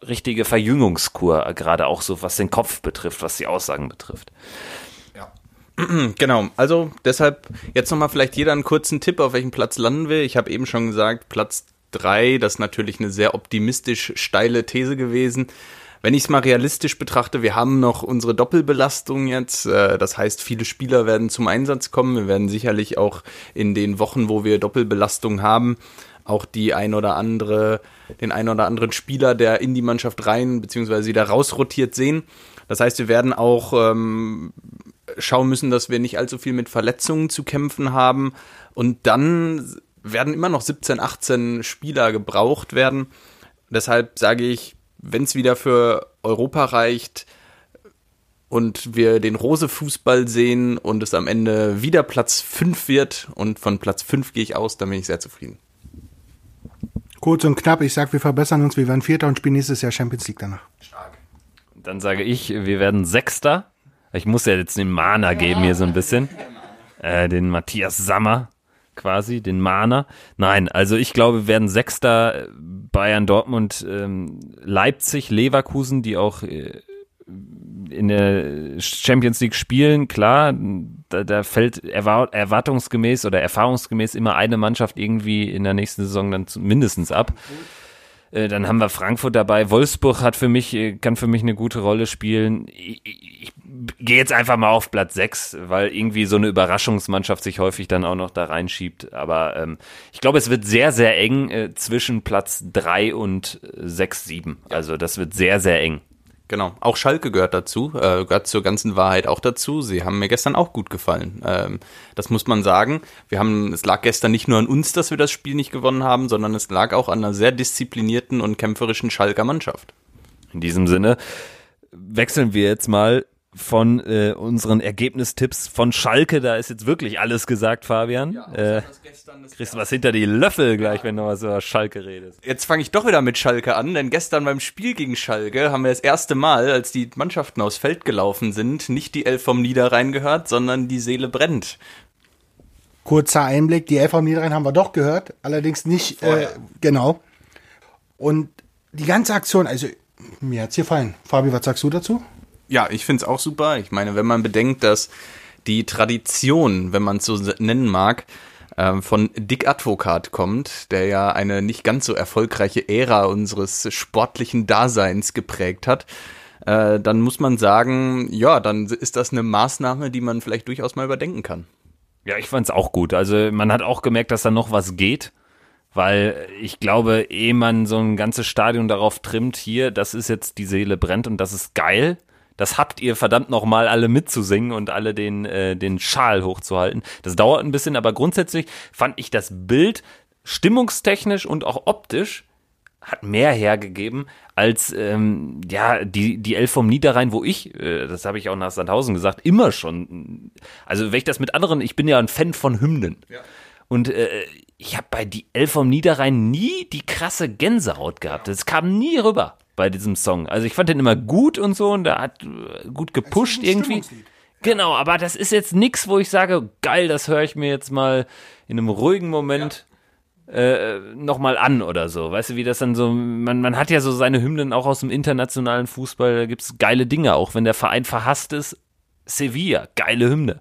Speaker 2: richtige Verjüngungskur, gerade auch so, was den Kopf betrifft, was die Aussagen betrifft.
Speaker 3: Genau, also deshalb jetzt nochmal vielleicht jeder einen kurzen Tipp, auf welchem Platz landen wir. Ich habe eben schon gesagt, Platz 3, das ist natürlich eine sehr optimistisch steile These gewesen. Wenn ich es mal realistisch betrachte, wir haben noch unsere Doppelbelastung jetzt. Äh, das heißt, viele Spieler werden zum Einsatz kommen. Wir werden sicherlich auch in den Wochen, wo wir Doppelbelastung haben, auch die ein oder andere, den ein oder anderen Spieler, der in die Mannschaft rein bzw. wieder rausrotiert sehen. Das heißt, wir werden auch ähm, schauen müssen, dass wir nicht allzu viel mit Verletzungen zu kämpfen haben. Und dann werden immer noch 17, 18 Spieler gebraucht werden. Deshalb sage ich, wenn es wieder für Europa reicht und wir den Rose-Fußball sehen und es am Ende wieder Platz 5 wird und von Platz 5 gehe ich aus, dann bin ich sehr zufrieden.
Speaker 4: Kurz und knapp, ich sag, wir verbessern uns, wir werden Vierter und spielen nächstes Jahr Champions League danach.
Speaker 2: Stark. Dann sage ich, wir werden Sechster. Ich muss ja jetzt den Mana geben hier so ein bisschen. Äh, den Matthias Sammer quasi, den Mahner. Nein, also ich glaube, wir werden Sechster Bayern, Dortmund, ähm, Leipzig, Leverkusen, die auch äh, in der Champions League spielen, klar, da, da fällt erwartungsgemäß oder erfahrungsgemäß immer eine Mannschaft irgendwie in der nächsten Saison dann mindestens ab. Äh, dann haben wir Frankfurt dabei. Wolfsburg hat für mich, äh, kann für mich eine gute Rolle spielen. Ich, ich gehe jetzt einfach mal auf Platz 6, weil irgendwie so eine Überraschungsmannschaft sich häufig dann auch noch da reinschiebt. Aber ähm, ich glaube, es wird sehr, sehr eng äh, zwischen Platz 3 und 6, 7. Also das wird sehr, sehr eng.
Speaker 3: Genau, auch Schalke gehört dazu, äh, gehört zur ganzen Wahrheit auch dazu. Sie haben mir gestern auch gut gefallen. Ähm, das muss man sagen. Wir haben, es lag gestern nicht nur an uns, dass wir das Spiel nicht gewonnen haben, sondern es lag auch an einer sehr disziplinierten und kämpferischen Schalker Mannschaft.
Speaker 2: In diesem Sinne wechseln wir jetzt mal von äh, unseren Ergebnistipps von Schalke. Da ist jetzt wirklich alles gesagt, Fabian. Ja, äh, kriegst du was hinter die Löffel gleich, ja. wenn du was über Schalke redest.
Speaker 3: Jetzt fange ich doch wieder mit Schalke an, denn gestern beim Spiel gegen Schalke haben wir das erste Mal, als die Mannschaften aufs Feld gelaufen sind, nicht die Elf vom Niederrhein gehört, sondern die Seele brennt.
Speaker 4: Kurzer Einblick, die Elf vom Niederrhein haben wir doch gehört, allerdings nicht, äh, genau. Und die ganze Aktion, also mir hat's gefallen. Fabi, was sagst du dazu?
Speaker 3: Ja, ich finde es auch super. Ich meine, wenn man bedenkt, dass die Tradition, wenn man es so nennen mag, ähm, von Dick Advokat kommt, der ja eine nicht ganz so erfolgreiche Ära unseres sportlichen Daseins geprägt hat, äh, dann muss man sagen, ja, dann ist das eine Maßnahme, die man vielleicht durchaus mal überdenken kann.
Speaker 2: Ja, ich fand es auch gut. Also man hat auch gemerkt, dass da noch was geht weil ich glaube, ehe man so ein ganzes Stadion darauf trimmt, hier, das ist jetzt die Seele brennt und das ist geil, das habt ihr verdammt nochmal alle mitzusingen und alle den, äh, den Schal hochzuhalten. Das dauert ein bisschen, aber grundsätzlich fand ich das Bild stimmungstechnisch und auch optisch hat mehr hergegeben als ähm, ja die die Elf vom Niederrhein, wo ich, äh, das habe ich auch nach Sandhausen gesagt, immer schon. Also wenn ich das mit anderen, ich bin ja ein Fan von Hymnen. Ja. Und äh, ich habe bei die Elf vom Niederrhein nie die krasse Gänsehaut gehabt. Das kam nie rüber bei diesem Song. Also ich fand den immer gut und so und der hat äh, gut gepusht irgendwie. Genau, aber das ist jetzt nichts, wo ich sage, geil, das höre ich mir jetzt mal in einem ruhigen Moment ja. äh, nochmal an oder so. Weißt du, wie das dann so, man, man hat ja so seine Hymnen auch aus dem internationalen Fußball, da gibt's geile Dinge, auch wenn der Verein verhasst ist. Sevilla, geile Hymne.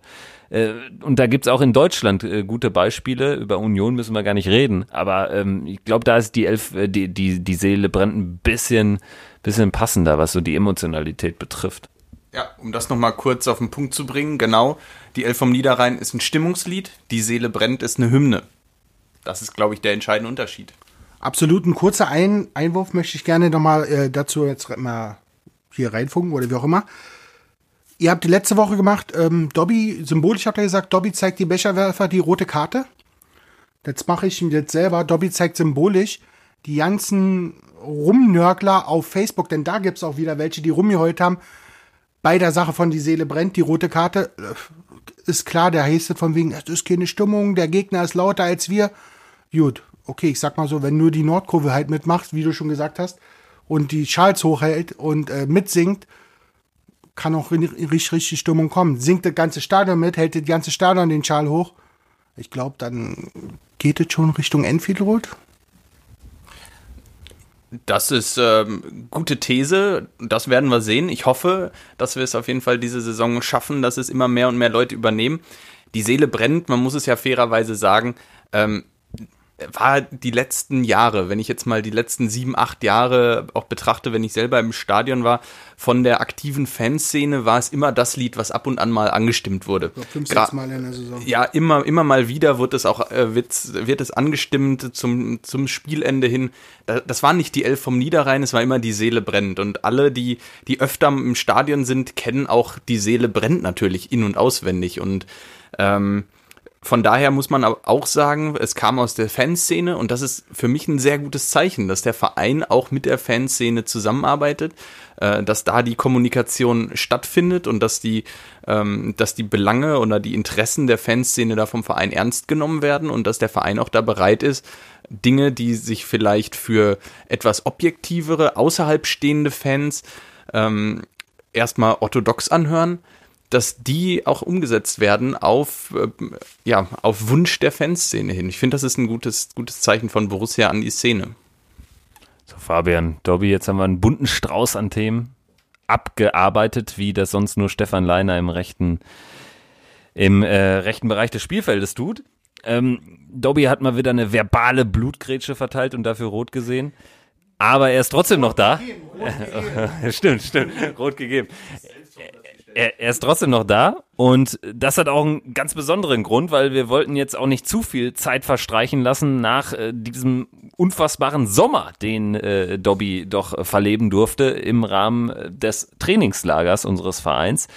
Speaker 2: Äh, und da gibt's auch in Deutschland äh, gute Beispiele. Über Union müssen wir gar nicht reden. Aber ähm, ich glaube, da ist die Elf, äh, die, die, die Seele brennt ein bisschen, bisschen passender, was so die Emotionalität betrifft.
Speaker 3: Ja, um das nochmal kurz auf den Punkt zu bringen, genau. Die Elf vom Niederrhein ist ein Stimmungslied, die Seele brennt ist eine Hymne. Das ist, glaube ich, der entscheidende Unterschied.
Speaker 4: Absolut, ein kurzer ein Einwurf möchte ich gerne nochmal äh, dazu jetzt mal hier reinfunken oder wie auch immer. Ihr habt die letzte Woche gemacht, ähm, Dobby, symbolisch habt ihr gesagt, Dobby zeigt die Becherwerfer die rote Karte. Jetzt mache ich jetzt selber. Dobby zeigt symbolisch die ganzen Rumnörgler auf Facebook, denn da gibt's auch wieder welche, die rumgeheult haben. Bei der Sache von die Seele brennt, die rote Karte, äh, ist klar, der heißt von wegen, es ist keine Stimmung, der Gegner ist lauter als wir. Gut, okay, ich sag mal so, wenn nur die Nordkurve halt mitmacht, wie du schon gesagt hast, und die Schals hochhält und äh, mitsingt, kann auch richtig, richtig Stimmung kommen. Singt das ganze Stadion mit, hält das ganze Stadion den Schal hoch. Ich glaube, dann geht es schon Richtung Enfield Road.
Speaker 3: Das ist ähm, gute These. Das werden wir sehen. Ich hoffe, dass wir es auf jeden Fall diese Saison schaffen, dass es immer mehr und mehr Leute übernehmen. Die Seele brennt. Man muss es ja fairerweise sagen. Ähm, war die letzten Jahre, wenn ich jetzt mal die letzten sieben, acht Jahre auch betrachte, wenn ich selber im Stadion war, von der aktiven Fanszene war es immer das Lied, was ab und an mal angestimmt wurde.
Speaker 4: So fünf, sechs Mal in der Saison.
Speaker 3: Ja, immer, immer mal wieder wird es auch, äh, wird, wird es angestimmt zum, zum Spielende hin. Das war nicht die Elf vom Niederrhein, es war immer die Seele brennt. Und alle, die, die öfter im Stadion sind, kennen auch die Seele brennt natürlich in- und auswendig. Und ähm, von daher muss man auch sagen, es kam aus der Fanszene und das ist für mich ein sehr gutes Zeichen, dass der Verein auch mit der Fanszene zusammenarbeitet, äh, dass da die Kommunikation stattfindet und dass die, ähm, dass die Belange oder die Interessen der Fanszene da vom Verein ernst genommen werden und dass der Verein auch da bereit ist, Dinge, die sich vielleicht für etwas objektivere, außerhalb stehende Fans ähm, erstmal orthodox anhören, dass die auch umgesetzt werden auf, äh, ja, auf Wunsch der Fanszene hin. Ich finde, das ist ein gutes, gutes Zeichen von Borussia an die Szene.
Speaker 2: So, Fabian, Dobby, jetzt haben wir einen bunten Strauß an Themen abgearbeitet, wie das sonst nur Stefan Leiner im rechten, im äh, rechten Bereich des Spielfeldes tut. Ähm, Dobby hat mal wieder eine verbale Blutgrätsche verteilt und dafür rot gesehen. Aber er ist trotzdem noch da. stimmt, stimmt. Rot gegeben er, er, ist trotzdem noch da und das hat auch einen ganz besonderen Grund, weil wir wollten jetzt auch nicht zu viel Zeit verstreichen lassen nach äh, diesem unfassbaren Sommer, den äh, Dobby doch verleben durfte im Rahmen des Trainingslagers unseres Vereins.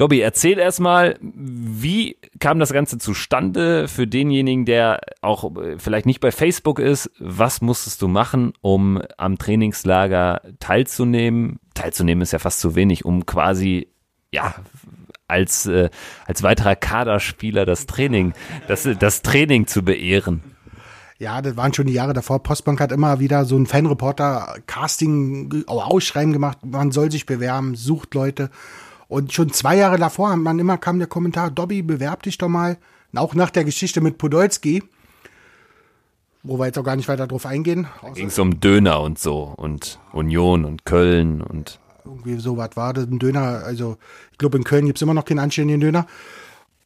Speaker 2: Dobby, erzähl erstmal, wie kam das Ganze zustande für denjenigen, der auch äh, vielleicht nicht bei Facebook ist? Was musstest du machen, um am Trainingslager teilzunehmen? Teilzunehmen ist ja fast zu wenig, um quasi ja, als, äh, als weiterer Kaderspieler das Training, das, das Training zu beehren.
Speaker 4: Ja, das waren schon die Jahre davor. Postbank hat immer wieder so ein Fanreporter-Casting, Ausschreiben gemacht. Man soll sich bewerben, sucht Leute. Und schon zwei Jahre davor man immer kam der Kommentar, Dobby, bewerb dich doch mal. Auch nach der Geschichte mit Podolski, wo wir jetzt auch gar nicht weiter drauf eingehen.
Speaker 2: Ging es um Döner und so und Union und Köln und
Speaker 4: irgendwie so was war das, ein Döner, also ich glaube in Köln gibt es immer noch keinen anständigen Döner.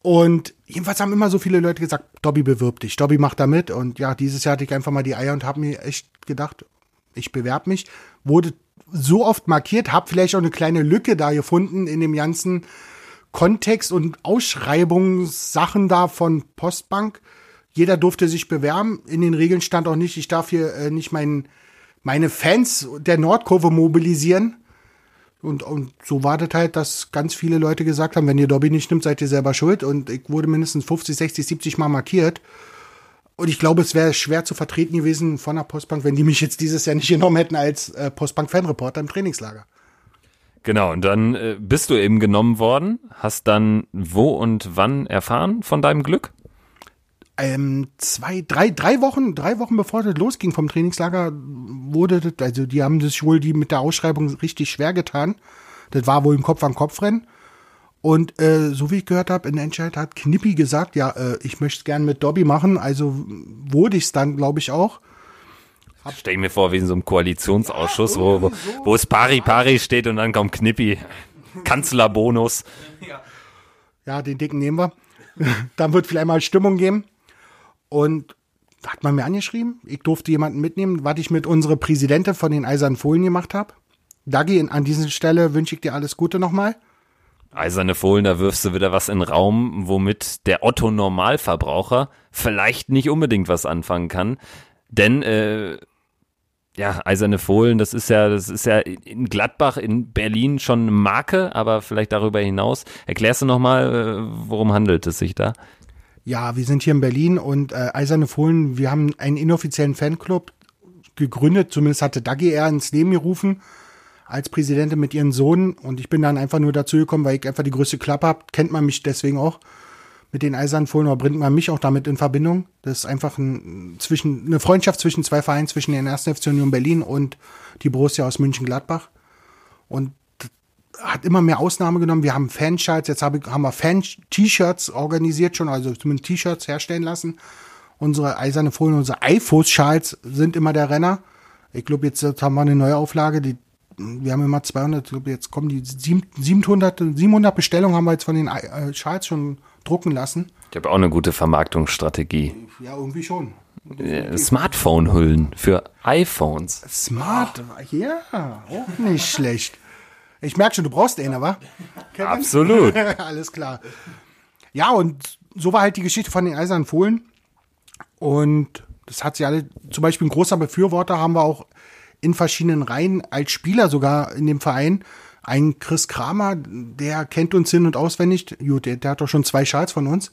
Speaker 4: Und jedenfalls haben immer so viele Leute gesagt, Dobby bewirb dich, Dobby macht da mit. Und ja, dieses Jahr hatte ich einfach mal die Eier und habe mir echt gedacht, ich bewerbe mich. Wurde so oft markiert, habe vielleicht auch eine kleine Lücke da gefunden in dem ganzen Kontext und Ausschreibungssachen da von Postbank. Jeder durfte sich bewerben. In den Regeln stand auch nicht, ich darf hier äh, nicht mein, meine Fans der Nordkurve mobilisieren. Und, und so war das halt, dass ganz viele Leute gesagt haben, wenn ihr Dobby nicht nimmt, seid ihr selber schuld. Und ich wurde mindestens 50, 60, 70 Mal markiert. Und ich glaube, es wäre schwer zu vertreten gewesen von der Postbank, wenn die mich jetzt dieses Jahr nicht genommen hätten als äh, Postbank-Fanreporter im Trainingslager.
Speaker 2: Genau, und dann äh, bist du eben genommen worden, hast dann wo und wann erfahren von deinem Glück?
Speaker 4: Ähm, zwei, drei, drei Wochen, drei Wochen bevor das losging vom Trainingslager, wurde das, also die haben sich wohl die mit der Ausschreibung richtig schwer getan. Das war wohl ein Kopf an Kopf rennen. Und äh, so wie ich gehört habe, in der Entscheid hat Knippi gesagt, ja, äh, ich möchte es gern mit Dobby machen, also wurde ich es dann, glaube ich, auch.
Speaker 2: Stell ich mir vor, wie in so einem Koalitionsausschuss, ja, wo, wo, wo es Pari Pari steht und dann kommt Knippi. Kanzlerbonus.
Speaker 4: Ja, den dicken nehmen wir. dann wird vielleicht mal Stimmung geben. Und hat man mir angeschrieben, ich durfte jemanden mitnehmen, was ich mit unserer Präsidentin von den Eisernen Fohlen gemacht habe. Dagi, an dieser Stelle wünsche ich dir alles Gute nochmal.
Speaker 2: Eiserne Fohlen, da wirfst du wieder was in den Raum, womit der Otto Normalverbraucher vielleicht nicht unbedingt was anfangen kann. Denn äh, ja, Eiserne Fohlen, das ist ja, das ist ja in Gladbach, in Berlin schon eine Marke, aber vielleicht darüber hinaus. Erklärst du nochmal, äh, worum handelt es sich da?
Speaker 4: Ja, wir sind hier in Berlin und äh, Eiserne Fohlen, wir haben einen inoffiziellen Fanclub gegründet, zumindest hatte Dagi er ins Leben gerufen als Präsidentin mit ihren Sohn und ich bin dann einfach nur dazu gekommen, weil ich einfach die größte Klappe habe, kennt man mich deswegen auch mit den Eisernen Fohlen oder bringt man mich auch damit in Verbindung. Das ist einfach ein, zwischen, eine Freundschaft zwischen zwei Vereinen, zwischen den 1. FC Union Berlin und die Borussia aus München-Gladbach. Und hat immer mehr Ausnahme genommen. Wir haben Fanshirts, jetzt haben wir Fan-T-Shirts organisiert schon, also zumindest T-Shirts herstellen lassen. Unsere eiserne Folien, unsere Eifos-Schals sind immer der Renner. Ich glaube, jetzt haben wir eine neue Auflage, die, wir haben immer 200, ich glaube, jetzt kommen die 700, 700 Bestellungen haben wir jetzt von den äh, Schals schon drucken lassen.
Speaker 2: Ich habe auch eine gute Vermarktungsstrategie.
Speaker 4: Ja, irgendwie schon.
Speaker 2: äh, Smartphone-Hüllen für iPhones.
Speaker 4: Smart, ja, auch nicht schlecht. Ich merke schon, du brauchst einen, wa? Kevin?
Speaker 2: Absolut.
Speaker 4: Alles klar. Ja, und so war halt die Geschichte von den Eisernen Fohlen. Und das hat sie alle, zum Beispiel ein großer Befürworter haben wir auch in verschiedenen Reihen als Spieler sogar in dem Verein. Ein Chris Kramer, der kennt uns hin und auswendig. Gut, der, der hat doch schon zwei Schals von uns.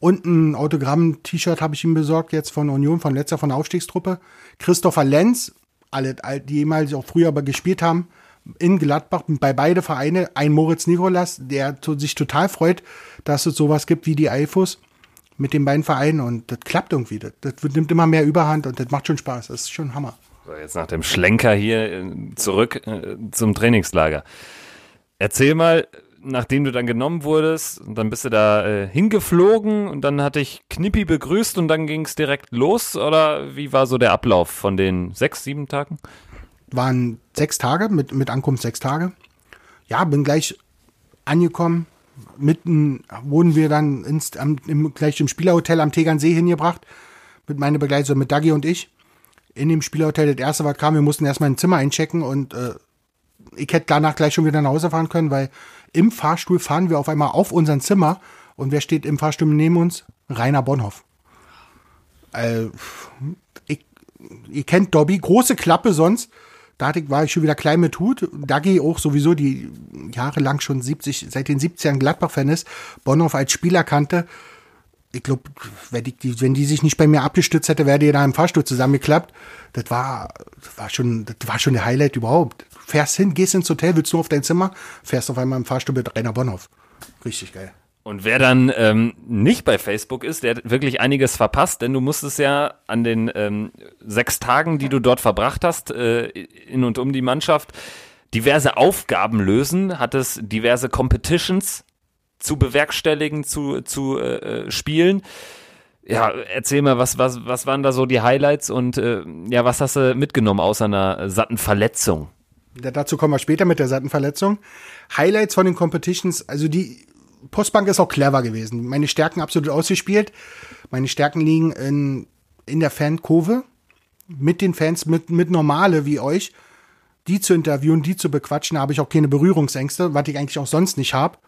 Speaker 4: Und ein Autogramm-T-Shirt habe ich ihm besorgt, jetzt von Union, von letzter, von der Aufstiegstruppe. Christopher Lenz, alle, die jemals auch früher aber gespielt haben, in Gladbach bei beide Vereine. Ein Moritz Nikolas, der sich total freut, dass es sowas gibt wie die Eifus mit den beiden Vereinen. Und das klappt irgendwie. Das, das nimmt immer mehr Überhand und das macht schon Spaß. Das ist schon Hammer.
Speaker 2: So, jetzt nach dem Schlenker hier äh, zurück äh, zum Trainingslager. Erzähl mal, nachdem du dann genommen wurdest, dann bist du da äh, hingeflogen und dann hatte ich Knippi begrüßt und dann ging es direkt los oder wie war so der Ablauf von den sechs, sieben Tagen?
Speaker 4: Waren sechs Tage, mit, mit Ankunft sechs Tage. Ja, bin gleich angekommen. Mitten wurden wir dann ins, am, im, gleich im Spielerhotel am Tegernsee hingebracht. Mit meiner Begleitung, mit Dagi und ich. In dem Spielerhotel, das erste, was kam, wir mussten erstmal ein Zimmer einchecken und äh, ich hätte danach gleich schon wieder nach Hause fahren können, weil im Fahrstuhl fahren wir auf einmal auf unser Zimmer und wer steht im Fahrstuhl neben uns? Rainer Bonhoff. Äh, ich, ihr kennt Dobby, große Klappe sonst. Ich, war ich schon wieder klein mit Hut. Dagi auch sowieso, die jahrelang schon 70, seit den 70ern Gladbach-Fan ist, Bonhoff als Spieler kannte. Ich glaube, wenn die, wenn die sich nicht bei mir abgestützt hätte, wäre die da im Fahrstuhl zusammengeklappt. Das war, das war schon, das war schon der Highlight überhaupt fährst hin, gehst ins Hotel, willst nur auf dein Zimmer, fährst auf einmal im Fahrstuhl mit Rainer Bonhoff. Richtig geil.
Speaker 2: Und wer dann ähm, nicht bei Facebook ist, der hat wirklich einiges verpasst, denn du musstest ja an den ähm, sechs Tagen, die du dort verbracht hast, äh, in und um die Mannschaft, diverse Aufgaben lösen, hattest diverse Competitions zu bewerkstelligen, zu, zu äh, äh spielen. Ja, erzähl mal, was, was, was waren da so die Highlights und äh, ja, was hast du mitgenommen außer einer satten Verletzung?
Speaker 4: Dazu kommen wir später mit der Seitenverletzung. Highlights von den Competitions, also die Postbank ist auch clever gewesen. Meine Stärken absolut ausgespielt. Meine Stärken liegen in, in der Fankurve. Mit den Fans, mit, mit Normale wie euch, die zu interviewen, die zu bequatschen, habe ich auch keine Berührungsängste, was ich eigentlich auch sonst nicht habe.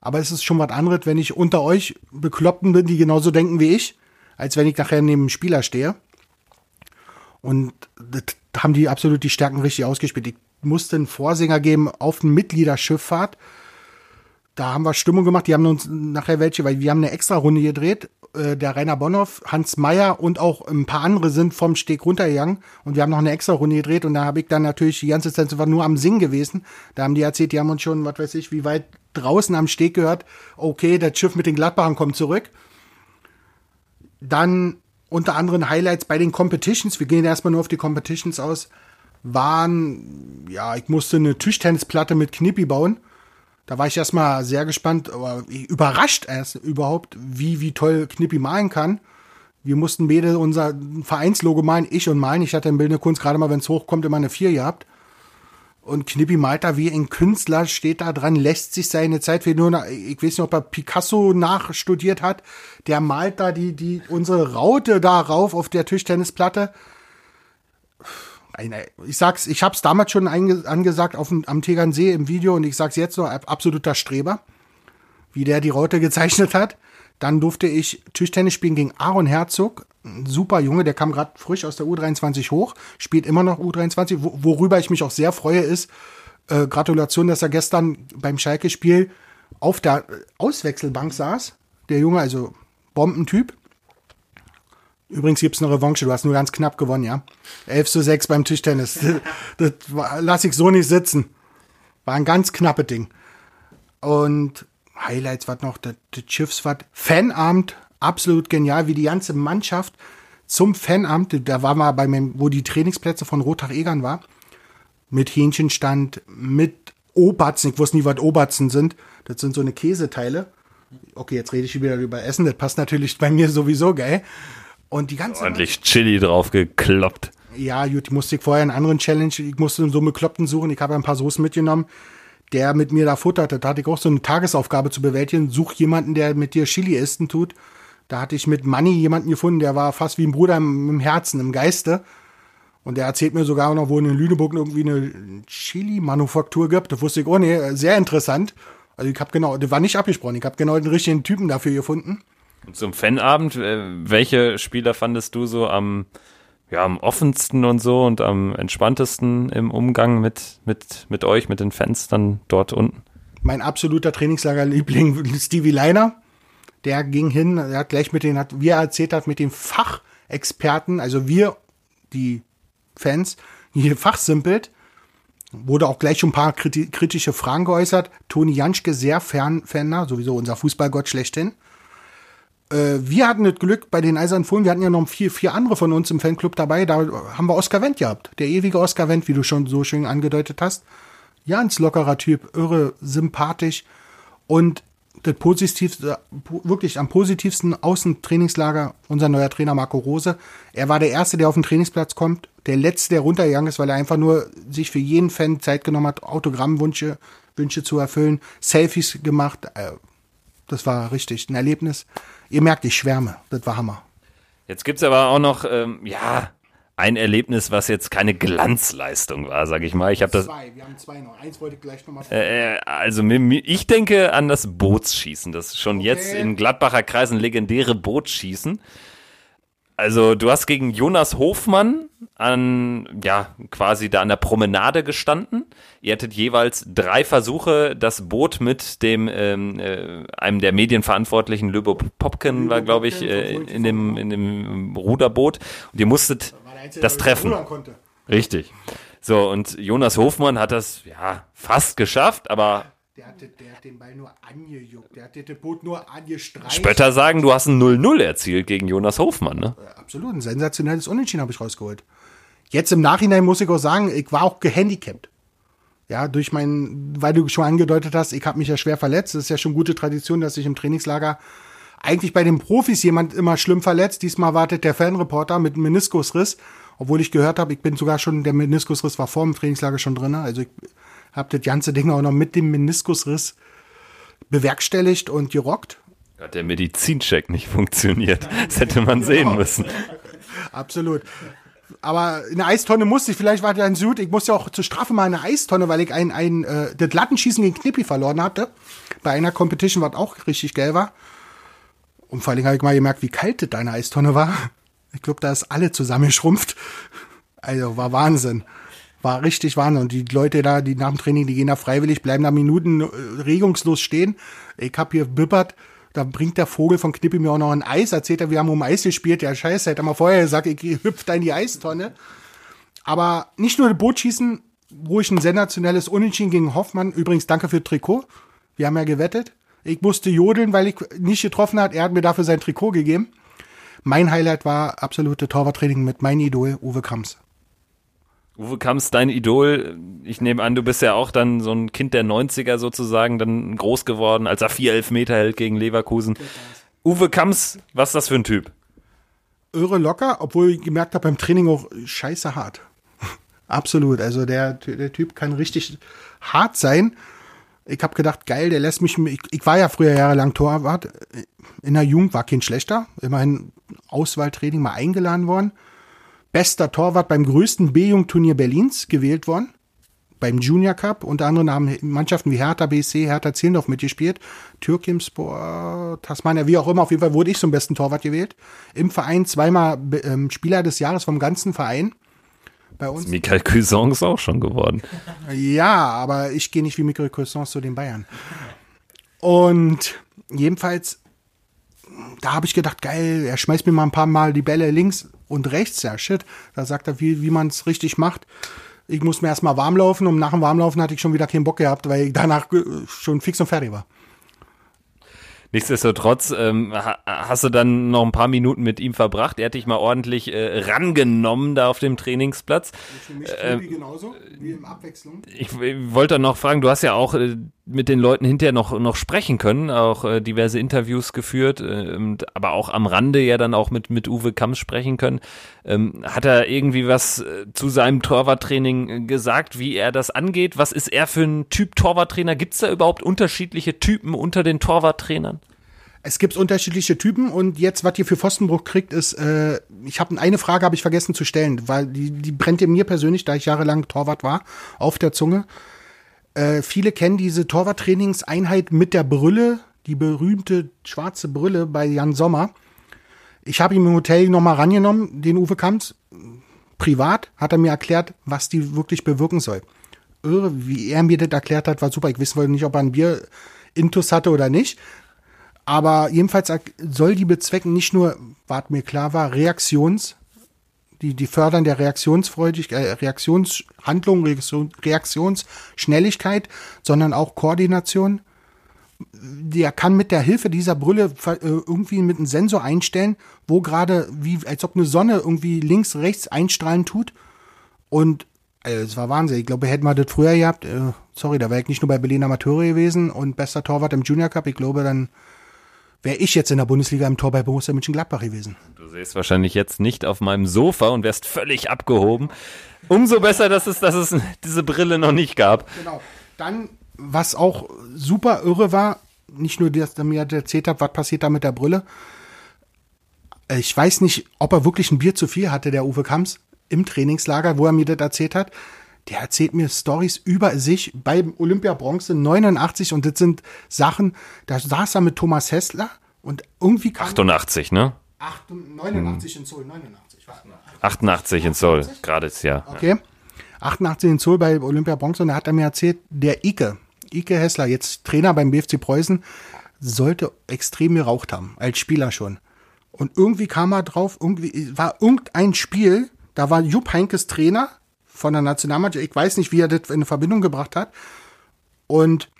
Speaker 4: Aber es ist schon was anderes, wenn ich unter euch Bekloppten bin, die genauso denken wie ich, als wenn ich nachher neben einem Spieler stehe. Und das haben die absolut die Stärken richtig ausgespielt. Ich musste einen Vorsänger geben auf eine Mitgliederschifffahrt. Da haben wir Stimmung gemacht. Die haben uns nachher welche, weil wir haben eine extra Runde gedreht. Äh, der Rainer Bonhoff, Hans Meyer und auch ein paar andere sind vom Steg runtergegangen und wir haben noch eine extra Runde gedreht und da habe ich dann natürlich die ganze Zeit war nur am Singen gewesen. Da haben die erzählt, die haben uns schon, was weiß ich, wie weit draußen am Steg gehört. Okay, das Schiff mit den Gladbachern kommt zurück. Dann unter anderem Highlights bei den Competitions. Wir gehen erstmal nur auf die Competitions aus waren, ja, ich musste eine Tischtennisplatte mit Knippi bauen. Da war ich erstmal sehr gespannt, überrascht erst überhaupt, wie, wie toll Knippi malen kann. Wir mussten beide unser Vereinslogo malen, ich und malen. Ich hatte in Bildende Kunst gerade mal, wenn es hochkommt, immer eine 4 gehabt. Und Knippi malt da wie ein Künstler, steht da dran, lässt sich seine Zeit wie nur, ich weiß nicht, ob er Picasso nachstudiert hat. Der malt da die, die, unsere Raute da rauf auf der Tischtennisplatte ich sag's, ich hab's damals schon angesagt auf am Tegernsee im Video und ich sag's jetzt noch, absoluter Streber, wie der die Raute gezeichnet hat. Dann durfte ich Tischtennis spielen gegen Aaron Herzog, ein super Junge, der kam gerade frisch aus der U23 hoch, spielt immer noch U23, worüber ich mich auch sehr freue, ist, äh, Gratulation, dass er gestern beim Schalke-Spiel auf der Auswechselbank saß. Der Junge, also Bombentyp. Übrigens gibt's eine Revanche, du hast nur ganz knapp gewonnen, ja. 11 zu 6 beim Tischtennis. das, das lasse ich so nicht sitzen. War ein ganz knappe Ding. Und Highlights war noch, das, das Schiffsfahrt. Fanabend, absolut genial, wie die ganze Mannschaft zum Fanabend, da war mal bei mir, wo die Trainingsplätze von Rothach-Egern war, mit Hähnchenstand, mit Obatzen, ich wusste nie, was Obatzen sind. Das sind so eine Käseteile. Okay, jetzt rede ich wieder über Essen, das passt natürlich bei mir sowieso, gell? Und die ganze
Speaker 2: Ordentlich Chili drauf gekloppt.
Speaker 4: Ja, gut, ich musste vorher einen anderen Challenge, ich musste so einen Kloppen suchen, ich habe ein paar Soßen mitgenommen, der mit mir da futterte. Da hatte ich auch so eine Tagesaufgabe zu bewältigen. Such jemanden, der mit dir Chili essen tut. Da hatte ich mit Manny jemanden gefunden, der war fast wie ein Bruder im, im Herzen, im Geiste. Und der erzählt mir sogar noch, wo in Lüneburg irgendwie eine Chili-Manufaktur gibt. Da wusste ich, oh nee, sehr interessant. Also ich habe genau, das war nicht abgesprochen, ich habe genau den richtigen Typen dafür gefunden.
Speaker 2: Zum Fanabend, äh, welche Spieler fandest du so am, ja, am offensten und so und am entspanntesten im Umgang mit, mit, mit euch, mit den Fans dann dort unten?
Speaker 4: Mein absoluter Trainingslagerliebling Stevie Leiner der ging hin, er hat gleich mit den, hat, wie er erzählt hat, mit den Fachexperten, also wir, die Fans, hier fachsimpelt, wurde auch gleich schon ein paar kritische Fragen geäußert. Toni Janschke, sehr Fan, Fan sowieso unser Fußballgott schlechthin. Äh, wir hatten das Glück bei den Eisernen Fohlen, wir hatten ja noch vier, vier andere von uns im Fanclub dabei, da haben wir Oskar Wendt gehabt. Der ewige Oskar Wendt, wie du schon so schön angedeutet hast. Ganz lockerer Typ, irre, sympathisch. Und das positivste, wirklich am positivsten Außentrainingslager unser neuer Trainer Marco Rose. Er war der Erste, der auf den Trainingsplatz kommt, der Letzte, der runtergegangen ist, weil er einfach nur sich für jeden Fan Zeit genommen hat, Autogrammwünsche Wünsche zu erfüllen, Selfies gemacht. Äh, das war richtig ein Erlebnis. Ihr merkt, ich schwärme. Das war Hammer.
Speaker 2: Jetzt gibt's aber auch noch, ähm, ja, ein Erlebnis, was jetzt keine Glanzleistung war, sag ich mal. Ich habe das. Zwei, wir haben zwei noch. Eins wollte ich gleich nochmal. Äh, äh, also ich denke an das Bootsschießen. Das ist schon okay. jetzt in Gladbacher Kreisen legendäre Bootsschießen. Also du hast gegen Jonas Hofmann an, ja, quasi da an der Promenade gestanden. Ihr hattet jeweils drei Versuche, das Boot mit dem, ähm, äh, einem der Medienverantwortlichen, Löbo Popken war, glaube ich, äh, in dem, in dem Ruderboot. Und ihr musstet das Treffen. Richtig. So, und Jonas Hofmann hat das, ja, fast geschafft, aber
Speaker 4: der hat, der hat den Ball nur angejuckt. Der hat das Boot nur angestreicht.
Speaker 2: Spötter sagen, du hast ein 0-0 erzielt gegen Jonas Hofmann, ne?
Speaker 4: Absolut. Ein sensationelles Unentschieden habe ich rausgeholt. Jetzt im Nachhinein muss ich auch sagen, ich war auch gehandicapt. Ja, durch mein, weil du schon angedeutet hast, ich habe mich ja schwer verletzt. Das ist ja schon gute Tradition, dass sich im Trainingslager eigentlich bei den Profis jemand immer schlimm verletzt. Diesmal wartet der Fanreporter mit einem Meniskusriss, obwohl ich gehört habe, ich bin sogar schon, der Meniskusriss war vor dem Trainingslager schon drin. Also ich habe das ganze Ding auch noch mit dem Meniskusriss bewerkstelligt und gerockt.
Speaker 2: Hat der Medizincheck nicht funktioniert. Das hätte man sehen müssen.
Speaker 4: Absolut. Aber eine Eistonne musste ich, vielleicht war der ein Süd, ich musste auch zur Strafe mal eine Eistonne, weil ich ein, ein äh, das Lattenschießen gegen Knippi verloren hatte. Bei einer Competition, was auch richtig geil war. Und vor allem habe ich mal gemerkt, wie kalt das deine Eistonne war. Ich glaube, da ist alle zusammengeschrumpft. Also war Wahnsinn. War richtig Wahnsinn. Und die Leute da, die nach dem Training, die gehen da freiwillig, bleiben da Minuten äh, regungslos stehen. Ich hab hier bibbert, da bringt der Vogel von Knippi mir auch noch ein Eis, erzählt er, wir haben um Eis gespielt. Ja, scheiße, hätte er mal vorher gesagt, ich hüpf da in die Eistonne. Aber nicht nur Bootschießen, wo ich ein sensationelles Unentschieden gegen Hoffmann, übrigens danke für Trikot. Wir haben ja gewettet. Ich musste jodeln, weil ich nicht getroffen hat. Er hat mir dafür sein Trikot gegeben. Mein Highlight war absolute Torwarttraining mit meinem Idol Uwe Kamps.
Speaker 2: Uwe Kamps, dein Idol, ich nehme an, du bist ja auch dann so ein Kind der 90er sozusagen, dann groß geworden, als er vier Elfmeter hält gegen Leverkusen. Uwe Kamps, was ist das für ein Typ?
Speaker 4: Irre locker, obwohl ich gemerkt habe beim Training auch scheiße hart. Absolut, also der, der Typ kann richtig hart sein. Ich habe gedacht, geil, der lässt mich, ich, ich war ja früher jahrelang Torwart, in der Jugend war kein schlechter, immerhin Auswahltraining mal eingeladen worden bester Torwart beim größten B-Jung-Turnier Berlins gewählt worden. Beim Junior Cup. Unter anderem haben Mannschaften wie Hertha BSC, Hertha Zillendorf mitgespielt. Türkimspor, Tasmania, wie auch immer. Auf jeden Fall wurde ich zum besten Torwart gewählt. Im Verein zweimal ähm, Spieler des Jahres vom ganzen Verein.
Speaker 2: Bei uns. Ist Michael Cuisance auch schon geworden.
Speaker 4: Ja, aber ich gehe nicht wie Michael Cuisance zu den Bayern. Und jedenfalls, da habe ich gedacht, geil, er schmeißt mir mal ein paar Mal die Bälle links und rechts, ja shit. Da sagt er, wie, wie man es richtig macht. Ich muss mir erstmal warm laufen und nach dem Warmlaufen hatte ich schon wieder keinen Bock gehabt, weil ich danach schon fix und fertig war.
Speaker 2: Nichtsdestotrotz ähm, hast du dann noch ein paar Minuten mit ihm verbracht. Er hat dich mal ordentlich äh, rangenommen da auf dem Trainingsplatz. Für mich äh, genauso, wie im Abwechslung. Ich, ich wollte noch fragen, du hast ja auch äh, mit den Leuten hinterher noch, noch sprechen können, auch äh, diverse Interviews geführt, äh, aber auch am Rande ja dann auch mit, mit Uwe Kamps sprechen können. Ähm, hat er irgendwie was äh, zu seinem Torwarttraining äh, gesagt, wie er das angeht? Was ist er für ein Typ Torwarttrainer? Gibt es da überhaupt unterschiedliche Typen unter den Torwarttrainern?
Speaker 4: Es gibt unterschiedliche Typen und jetzt, was ihr für Pfostenbruch kriegt, ist, äh, ich habe eine Frage habe ich vergessen zu stellen, weil die, die brennt mir persönlich, da ich jahrelang Torwart war, auf der Zunge. Äh, viele kennen diese Torwarttrainingseinheit mit der Brille, die berühmte schwarze Brille bei Jan Sommer. Ich habe ihn im Hotel nochmal rangenommen, den Uwe Kamps. Privat hat er mir erklärt, was die wirklich bewirken soll. Irre, wie er mir das erklärt hat, war super. Ich wissen nicht, ob er ein Bier Intus hatte oder nicht. Aber jedenfalls soll die bezwecken nicht nur, was mir klar war, Reaktions, die, die fördern der Reaktionsfreudigkeit, äh, Reaktionshandlung, Reaktion, Reaktionsschnelligkeit, sondern auch Koordination. Der kann mit der Hilfe dieser Brille äh, irgendwie mit einem Sensor einstellen, wo gerade, wie, als ob eine Sonne irgendwie links, rechts einstrahlen tut. Und äh, es war Wahnsinn. Ich glaube, hätten wir das früher gehabt, äh, sorry, da wäre ich nicht nur bei Berlin Amateure gewesen und bester Torwart im Junior Cup. Ich glaube, dann wäre ich jetzt in der Bundesliga im Tor bei Borussia Mönchengladbach gewesen.
Speaker 2: Du säßt wahrscheinlich jetzt nicht auf meinem Sofa und wärst völlig abgehoben. Umso besser, dass es, dass es diese Brille noch nicht gab.
Speaker 4: Genau. Dann, was auch super irre war, nicht nur, dass er mir erzählt hat, was passiert da mit der Brille. Ich weiß nicht, ob er wirklich ein Bier zu viel hatte, der Uwe Kamps, im Trainingslager, wo er mir das erzählt hat der erzählt mir Stories über sich beim Olympia Bronze 89 und das sind Sachen, da saß er mit Thomas Hessler und irgendwie
Speaker 2: kam 88, ne?
Speaker 4: 89 in Seoul,
Speaker 2: 89. 88 in Seoul, gerade ist ja.
Speaker 4: Okay. 88 in Seoul bei Olympia Bronze und da hat er mir erzählt, der Ike, Ike Hessler, jetzt Trainer beim BFC Preußen, sollte extrem geraucht haben, als Spieler schon. Und irgendwie kam er drauf, irgendwie war irgendein Spiel, da war Jupp Heinkes Trainer von der Nationalmannschaft. Ich weiß nicht, wie er das in Verbindung gebracht hat. Und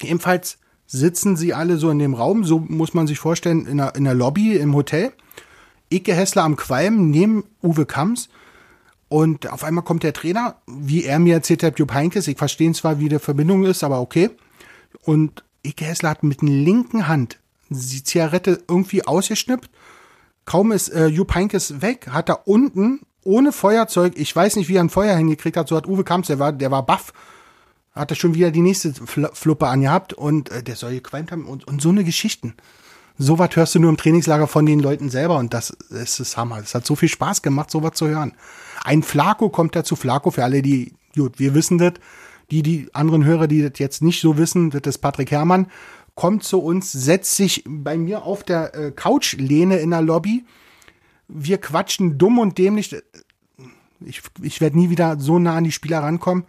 Speaker 4: ebenfalls sitzen sie alle so in dem Raum, so muss man sich vorstellen, in der, in der Lobby im Hotel. Ike Hessler am Qualm neben Uwe Kamps. Und auf einmal kommt der Trainer, wie er mir erzählt hat, Jupp Heinkes. Ich verstehe zwar, wie die Verbindung ist, aber okay. Und Ike Hessler hat mit der linken Hand die Zigarette irgendwie ausgeschnippt. Kaum ist äh, Jupp Heinkes weg, hat er unten ohne Feuerzeug, ich weiß nicht, wie er ein Feuer hingekriegt hat, so hat Uwe Kamps, der war, der war baff, hat er schon wieder die nächste Fl Fluppe angehabt und äh, der soll gequalmt haben und, und so eine Geschichten. So was hörst du nur im Trainingslager von den Leuten selber und das, das ist Hammer. Es hat so viel Spaß gemacht, sowas zu hören. Ein Flaco kommt dazu, Flaco für alle, die, gut, wir wissen das, die, die anderen Hörer, die das jetzt nicht so wissen, das ist Patrick Herrmann, kommt zu uns, setzt sich bei mir auf der äh, Couchlehne in der Lobby, wir quatschen dumm und dämlich. Ich, ich werde nie wieder so nah an die Spieler rankommen.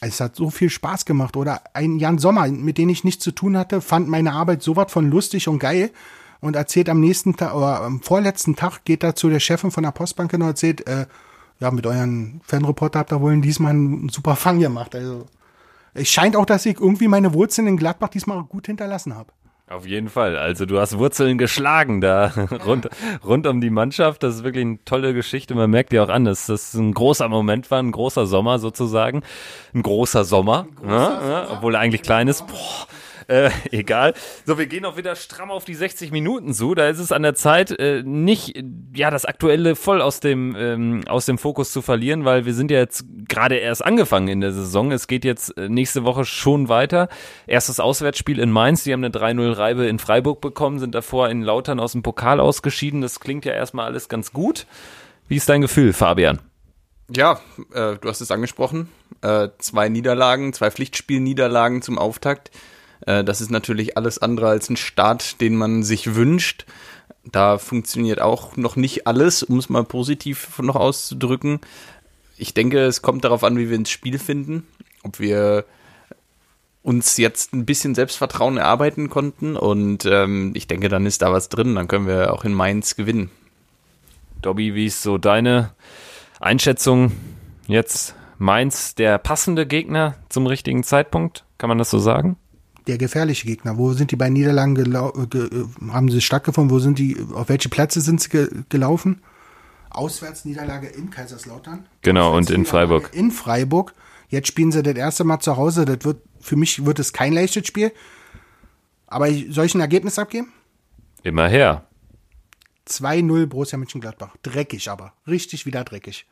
Speaker 4: Es hat so viel Spaß gemacht. Oder ein Jan Sommer, mit dem ich nichts zu tun hatte, fand meine Arbeit so was von lustig und geil und erzählt am nächsten Tag oder am vorletzten Tag geht er zu der Chefin von der Postbank und erzählt, äh, ja, mit euren Fanreporter habt ihr wohl diesmal einen super Fang gemacht. Also es scheint auch, dass ich irgendwie meine Wurzeln in Gladbach diesmal gut hinterlassen habe.
Speaker 2: Auf jeden Fall. Also du hast Wurzeln geschlagen da rund, rund um die Mannschaft. Das ist wirklich eine tolle Geschichte. Man merkt ja auch an, dass das ein großer Moment war, ein großer Sommer sozusagen. Ein großer Sommer, ein großer ja, Sommer. Ja, obwohl er eigentlich klein ist. Boah äh, egal. So, wir gehen auch wieder stramm auf die 60 Minuten zu. Da ist es an der Zeit, äh, nicht ja das Aktuelle voll aus dem ähm, aus dem Fokus zu verlieren, weil wir sind ja jetzt gerade erst angefangen in der Saison. Es geht jetzt äh, nächste Woche schon weiter. Erstes Auswärtsspiel in Mainz. Die haben eine 3-0-Reibe in Freiburg bekommen, sind davor in Lautern aus dem Pokal ausgeschieden. Das klingt ja erstmal alles ganz gut. Wie ist dein Gefühl, Fabian?
Speaker 3: Ja, äh, du hast es angesprochen. Äh, zwei Niederlagen, zwei Pflichtspielniederlagen zum Auftakt. Äh, das ist natürlich alles andere als ein Start, den man sich wünscht. Da funktioniert auch noch nicht alles, um es mal positiv noch auszudrücken. Ich denke, es kommt darauf an, wie wir ins Spiel finden, ob wir uns jetzt ein bisschen Selbstvertrauen erarbeiten konnten und ähm, ich denke, dann ist da was drin, dann können wir auch in Mainz gewinnen.
Speaker 2: Dobby, wie ist so deine Einschätzung jetzt? Mainz der passende Gegner zum richtigen Zeitpunkt? Kann man das so sagen?
Speaker 4: Der gefährliche Gegner. Wo sind die beiden Niederlagen ge haben sie stattgefunden? Wo sind die, auf welche Plätze sind sie ge gelaufen? Auswärtsniederlage in Kaiserslautern.
Speaker 2: Genau, und in Freiburg.
Speaker 4: In Freiburg. Jetzt spielen sie das erste Mal zu Hause. Das wird, für mich wird es kein leichtes Spiel. Aber soll ich ein Ergebnis abgeben?
Speaker 2: Immer her.
Speaker 4: 2-0 Borussia Mönchengladbach. Dreckig aber. Richtig wieder dreckig.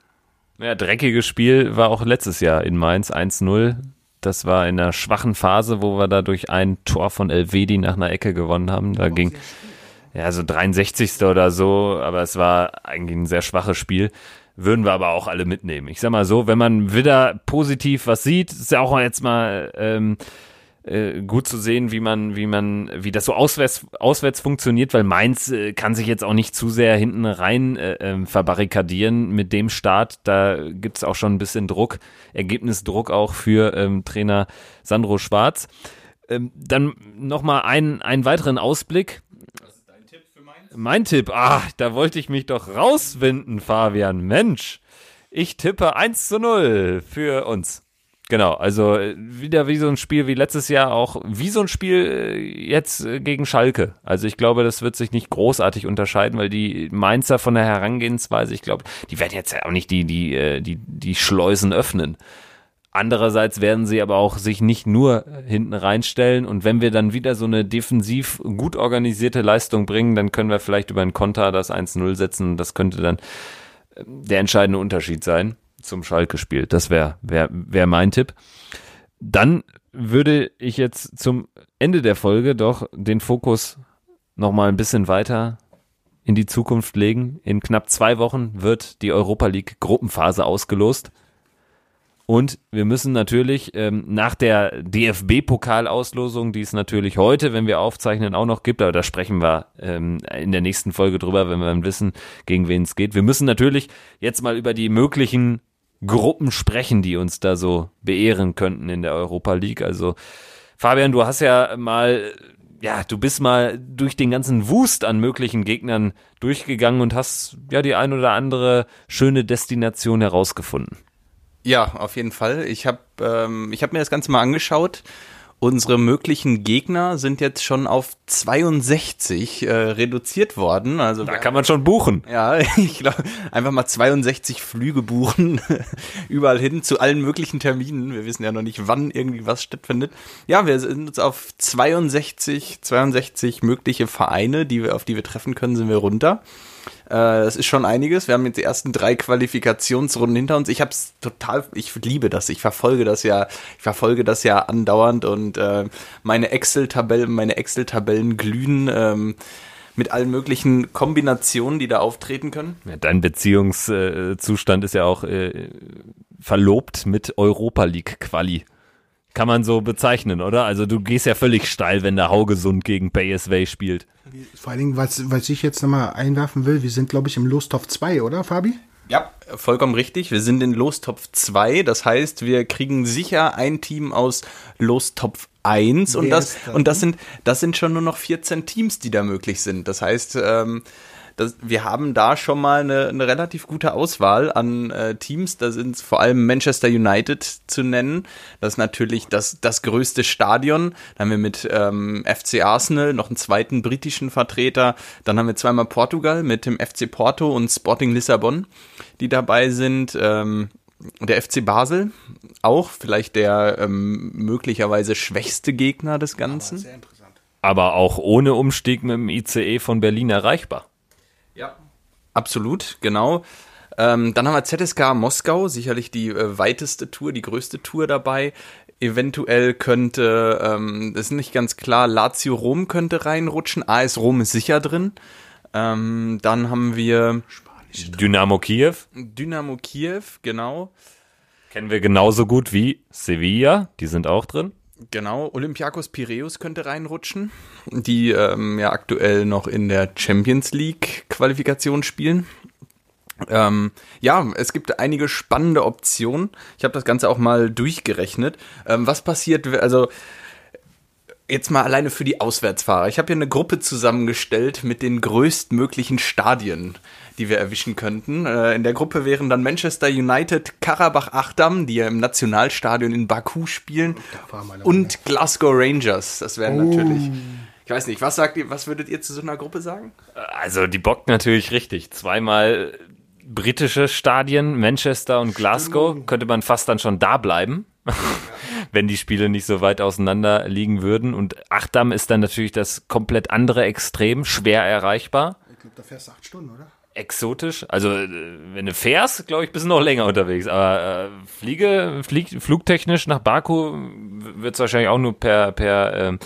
Speaker 2: Ja, dreckiges Spiel war auch letztes Jahr in Mainz 1-0 Das war in einer schwachen Phase, wo wir da durch ein Tor von Elvedi nach einer Ecke gewonnen haben. Da ging ja so 63. oder so, aber es war eigentlich ein sehr schwaches Spiel. Würden wir aber auch alle mitnehmen. Ich sag mal so, wenn man wieder positiv was sieht, ist ja auch jetzt mal ähm, äh, gut zu sehen, wie man, wie man, wie das so auswärts, auswärts funktioniert, weil Mainz äh, kann sich jetzt auch nicht zu sehr hinten rein äh, äh, verbarrikadieren mit dem Start. Da gibt's auch schon ein bisschen Druck, Ergebnisdruck auch für ähm, Trainer Sandro Schwarz. Ähm, dann nochmal einen, einen weiteren Ausblick. Mein Tipp, ah, da wollte ich mich doch rauswinden, Fabian. Mensch, ich tippe 1 zu 0 für uns. Genau, also äh, wieder wie so ein Spiel wie letztes Jahr, auch wie so ein Spiel äh, jetzt äh, gegen Schalke. Also ich glaube, das wird sich nicht großartig unterscheiden, weil die Mainzer von der Herangehensweise, ich glaube, die werden jetzt ja auch nicht die, die, die, die Schleusen öffnen. Andererseits werden sie aber auch sich nicht nur hinten reinstellen und wenn wir dann wieder so eine defensiv gut organisierte Leistung bringen, dann können wir vielleicht über einen Konter das 1-0 setzen. Das könnte dann der entscheidende Unterschied sein zum Schalke spielt. Das wäre wär, wär mein Tipp. Dann würde ich jetzt zum Ende der Folge doch den Fokus nochmal ein bisschen weiter in die Zukunft legen. In knapp zwei Wochen wird die Europa League Gruppenphase ausgelost. Und wir müssen natürlich ähm, nach der DFB-Pokalauslosung, die es natürlich heute, wenn wir aufzeichnen, auch noch gibt, aber da sprechen wir ähm, in der nächsten Folge drüber, wenn wir dann wissen, gegen wen es geht. Wir müssen natürlich jetzt mal über die möglichen Gruppen sprechen, die uns da so beehren könnten in der Europa League. Also Fabian, du hast ja mal, ja, du bist mal durch den ganzen Wust an möglichen Gegnern durchgegangen und hast ja die ein oder andere schöne Destination herausgefunden.
Speaker 3: Ja, auf jeden Fall. Ich habe ähm, hab mir das Ganze mal angeschaut Unsere möglichen Gegner sind jetzt schon auf 62 äh, reduziert worden. Also
Speaker 2: da kann man schon buchen.
Speaker 3: Ja, ich glaube, einfach mal 62 Flüge buchen, überall hin zu allen möglichen Terminen. Wir wissen ja noch nicht, wann irgendwie was stattfindet. Ja, wir sind uns auf 62, 62 mögliche Vereine, die wir, auf die wir treffen können, sind wir runter. Äh, das ist schon einiges. Wir haben jetzt die ersten drei Qualifikationsrunden hinter uns. Ich habe es total, ich liebe das. Ich verfolge das ja, ich verfolge das ja andauernd und äh, meine Excel-Tabellen, meine Excel-Tabellen glühen. Ähm, mit allen möglichen Kombinationen, die da auftreten können.
Speaker 2: Ja, dein Beziehungszustand ist ja auch äh, verlobt mit Europa League Quali. Kann man so bezeichnen, oder? Also du gehst ja völlig steil, wenn der Haugesund gegen PSV spielt.
Speaker 4: Vor allen Dingen, was, was ich jetzt nochmal einwerfen will, wir sind, glaube ich, im Lostopf 2, oder, Fabi?
Speaker 3: Ja, vollkommen richtig. Wir sind in Lostopf 2. Das heißt, wir kriegen sicher ein Team aus Lostopf 1. Und das, und das sind, das sind schon nur noch 14 Teams, die da möglich sind. Das heißt, ähm, das, wir haben da schon mal eine, eine relativ gute Auswahl an äh, Teams. Da sind vor allem Manchester United zu nennen. Das ist natürlich das, das größte Stadion. Da haben wir mit ähm, FC Arsenal noch einen zweiten britischen Vertreter. Dann haben wir zweimal Portugal mit dem FC Porto und Sporting Lissabon, die dabei sind. Ähm, der FC Basel auch, vielleicht der ähm, möglicherweise schwächste Gegner des Ganzen.
Speaker 2: Aber auch ohne Umstieg mit dem ICE von Berlin erreichbar.
Speaker 3: Ja. Absolut, genau. Ähm, dann haben wir ZSK Moskau, sicherlich die äh, weiteste Tour, die größte Tour dabei. Eventuell könnte, ähm, das ist nicht ganz klar, Lazio Rom könnte reinrutschen. AS Rom ist sicher drin. Ähm, dann haben wir
Speaker 2: Dynamo Kiew.
Speaker 3: Dynamo Kiew, genau.
Speaker 2: Kennen wir genauso gut wie Sevilla, die sind auch drin.
Speaker 3: Genau, Olympiakos Piraeus könnte reinrutschen, die ähm, ja aktuell noch in der Champions League Qualifikation spielen. Ähm, ja, es gibt einige spannende Optionen. Ich habe das Ganze auch mal durchgerechnet. Ähm, was passiert, also jetzt mal alleine für die Auswärtsfahrer. Ich habe hier eine Gruppe zusammengestellt mit den größtmöglichen Stadien die wir erwischen könnten. Äh, in der Gruppe wären dann Manchester United, Karabach Achdam, die ja im Nationalstadion in Baku spielen, und Glasgow Rangers. Das wären oh. natürlich. Ich weiß nicht, was sagt ihr, was würdet ihr zu so einer Gruppe sagen?
Speaker 2: Also, die bockt natürlich richtig. Zweimal britische Stadien, Manchester und Glasgow, Stimmt. könnte man fast dann schon da bleiben. wenn die Spiele nicht so weit auseinander liegen würden. Und Achdam ist dann natürlich das komplett andere Extrem, schwer erreichbar.
Speaker 4: Ich glaube, da fährst du acht Stunden, oder?
Speaker 2: Exotisch. Also, äh, wenn du fährst, glaube ich, bist du noch länger unterwegs. Aber äh, Fliege, flieg, flugtechnisch nach Baku wird es wahrscheinlich auch nur per, per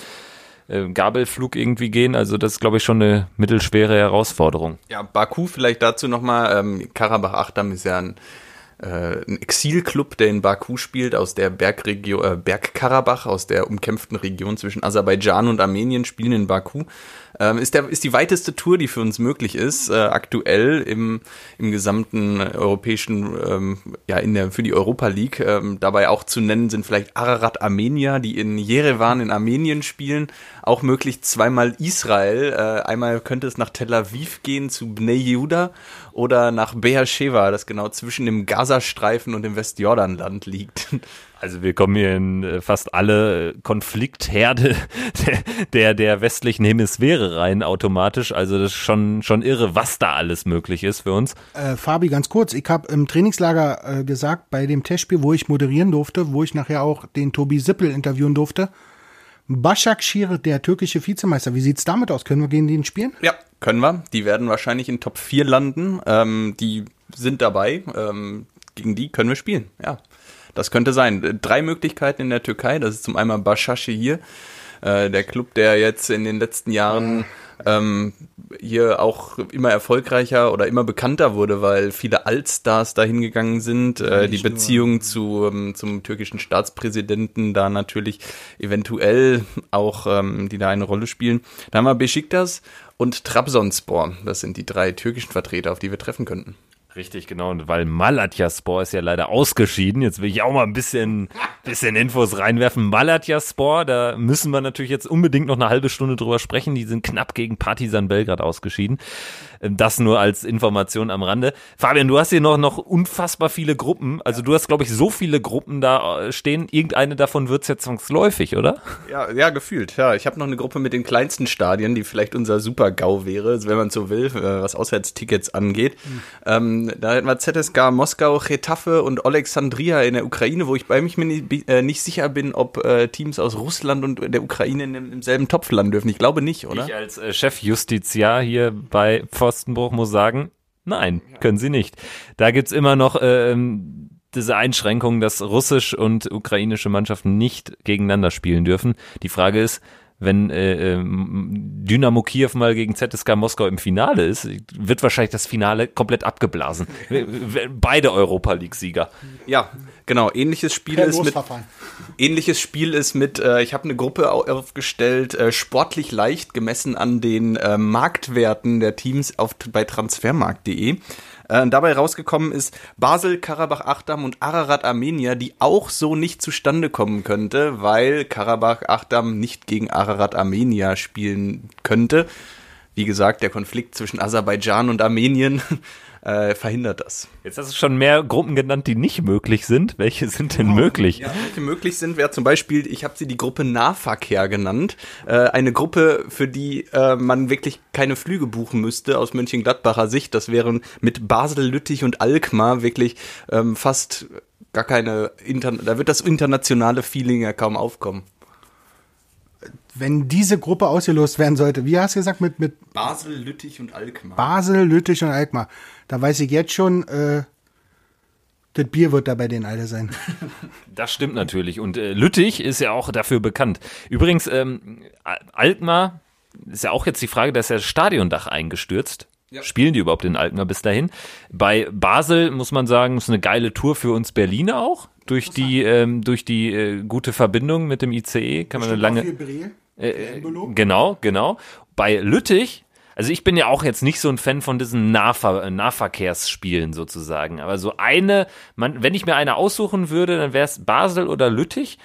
Speaker 2: äh, Gabelflug irgendwie gehen. Also, das ist, glaube ich, schon eine mittelschwere Herausforderung.
Speaker 3: Ja, Baku vielleicht dazu nochmal. Ähm, Karabach-Achtam ist ja ein äh, ein Exilclub, der in Baku spielt, aus der Bergregion, äh, Bergkarabach, aus der umkämpften Region zwischen Aserbaidschan und Armenien, spielen in Baku. Ähm, ist, der, ist die weiteste Tour, die für uns möglich ist, äh, aktuell im, im gesamten europäischen, ähm, ja, in der, für die Europa League. Ähm, dabei auch zu nennen sind vielleicht Ararat Armenia, die in Jerewan in Armenien spielen. Auch möglich zweimal Israel. Äh, einmal könnte es nach Tel Aviv gehen zu Bnei Yehuda oder nach Beersheba, das genau zwischen dem Gazastreifen und dem Westjordanland liegt.
Speaker 2: Also wir kommen hier in äh, fast alle Konfliktherde der, der westlichen Hemisphäre rein automatisch. Also das ist schon, schon irre, was da alles möglich ist für uns.
Speaker 4: Äh, Fabi, ganz kurz, ich habe im Trainingslager äh, gesagt, bei dem Testspiel, wo ich moderieren durfte, wo ich nachher auch den Tobi Sippel interviewen durfte, Başakşehir, der türkische Vizemeister, wie sieht's damit aus? Können wir gegen den spielen?
Speaker 3: Ja, können wir. Die werden wahrscheinlich in Top 4 landen. Ähm, die sind dabei. Ähm, gegen die können wir spielen, ja. Das könnte sein. Drei Möglichkeiten in der Türkei. Das ist zum einen Başakşehir, äh, der Club, der jetzt in den letzten Jahren ähm, hier auch immer erfolgreicher oder immer bekannter wurde, weil viele Altstars da hingegangen sind. Äh, die Beziehung zu, ähm, zum türkischen Staatspräsidenten da natürlich eventuell auch, ähm, die da eine Rolle spielen. Da haben wir Besiktas und Trabzonspor. Das sind die drei türkischen Vertreter, auf die wir treffen könnten.
Speaker 2: Richtig, genau. Und weil Malatyaspor ist ja leider ausgeschieden. Jetzt will ich auch mal ein bisschen, bisschen Infos reinwerfen. Malatyaspor, da müssen wir natürlich jetzt unbedingt noch eine halbe Stunde drüber sprechen. Die sind knapp gegen Partisan Belgrad ausgeschieden. Ähm, das nur als Information am Rande. Fabian, du hast hier noch, noch unfassbar viele Gruppen. Also du hast, glaube ich, so viele Gruppen da äh, stehen. Irgendeine davon wird's ja zwangsläufig, oder?
Speaker 3: Ja, ja, gefühlt. Ja, ich habe noch eine Gruppe mit den kleinsten Stadien, die vielleicht unser Super-GAU wäre, wenn man so will, äh, was Auswärtstickets angeht. Mhm. Ähm, da hätten wir ZSK Moskau, Retafe und Alexandria in der Ukraine, wo ich bei mich nicht, äh, nicht sicher bin, ob äh, Teams aus Russland und der Ukraine in, im selben Topf landen dürfen. Ich glaube nicht, oder?
Speaker 2: Ich als äh, Chefjustiziar hier bei Pfostenbruch muss sagen, nein, können sie nicht. Da gibt's immer noch ähm, diese Einschränkung, dass russisch und ukrainische Mannschaften nicht gegeneinander spielen dürfen. Die Frage ist, wenn äh, ähm, Dynamo Kiew mal gegen ZSK Moskau im Finale ist, wird wahrscheinlich das Finale komplett abgeblasen. Beide Europa League Sieger.
Speaker 3: Ja, genau. Ähnliches Spiel per ist mit ähnliches Spiel ist mit. Äh, ich habe eine Gruppe aufgestellt, äh, sportlich leicht gemessen an den äh, Marktwerten der Teams auf bei Transfermarkt.de. Äh, dabei rausgekommen ist Basel, Karabach, Achdam und Ararat Armenia, die auch so nicht zustande kommen könnte, weil Karabach, Achdam nicht gegen Ararat Armenia spielen könnte. Wie gesagt, der Konflikt zwischen Aserbaidschan und Armenien äh, verhindert das.
Speaker 2: Jetzt hast du schon mehr Gruppen genannt, die nicht möglich sind. Welche sind denn möglich?
Speaker 3: Ja, welche möglich sind, wäre zum Beispiel, ich habe sie die Gruppe Nahverkehr genannt. Äh, eine Gruppe, für die äh, man wirklich keine Flüge buchen müsste aus Mönchengladbacher Sicht. Das wären mit Basel, Lüttich und Alkmaar wirklich ähm, fast gar keine, Inter da wird das internationale Feeling ja kaum aufkommen
Speaker 4: wenn diese Gruppe ausgelost werden sollte, wie hast du gesagt, mit, mit
Speaker 3: Basel, Lüttich und Alkmaar.
Speaker 4: Basel, Lüttich und Alkmaar. Da weiß ich jetzt schon, äh, das Bier wird da bei den alle sein.
Speaker 2: Das stimmt natürlich. Und äh, Lüttich ist ja auch dafür bekannt. Übrigens, ähm, Alkmaar ist ja auch jetzt die Frage, da ist ja das Stadiondach eingestürzt. Ja. Spielen die überhaupt in Alkmaar bis dahin? Bei Basel muss man sagen, ist eine geile Tour für uns Berliner auch. Durch die, ähm, durch die äh, gute Verbindung mit dem ICE kann man eine lange. Äh, äh genau, genau. Bei Lüttich also ich bin ja auch jetzt nicht so ein Fan von diesen Nahver Nahverkehrsspielen sozusagen. Aber so eine, man, wenn ich mir eine aussuchen würde, dann wäre es Basel oder Lüttich.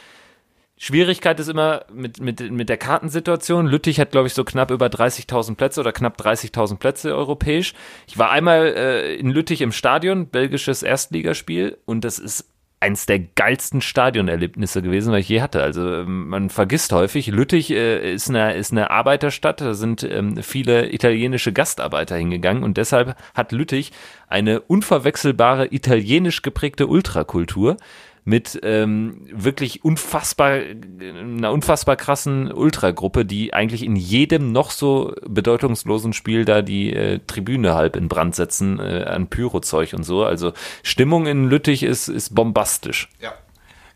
Speaker 2: Schwierigkeit ist immer mit, mit, mit der Kartensituation. Lüttich hat, glaube ich, so knapp über 30.000 Plätze oder knapp 30.000 Plätze europäisch. Ich war einmal äh, in Lüttich im Stadion, belgisches Erstligaspiel, und das ist eins der geilsten Stadionerlebnisse gewesen, weil ich je hatte. Also ähm, man vergisst häufig, Lüttich äh, ist, eine, ist eine Arbeiterstadt, da sind ähm, viele italienische Gastarbeiter hingegangen und deshalb hat Lüttich eine unverwechselbare italienisch geprägte Ultrakultur mit ähm, wirklich unfassbar, einer unfassbar krassen Ultragruppe, die eigentlich in jedem noch so bedeutungslosen Spiel da die äh, Tribüne halb in Brand setzen äh, an Pyrozeug und so. Also Stimmung in Lüttich ist, ist bombastisch.
Speaker 3: Ja.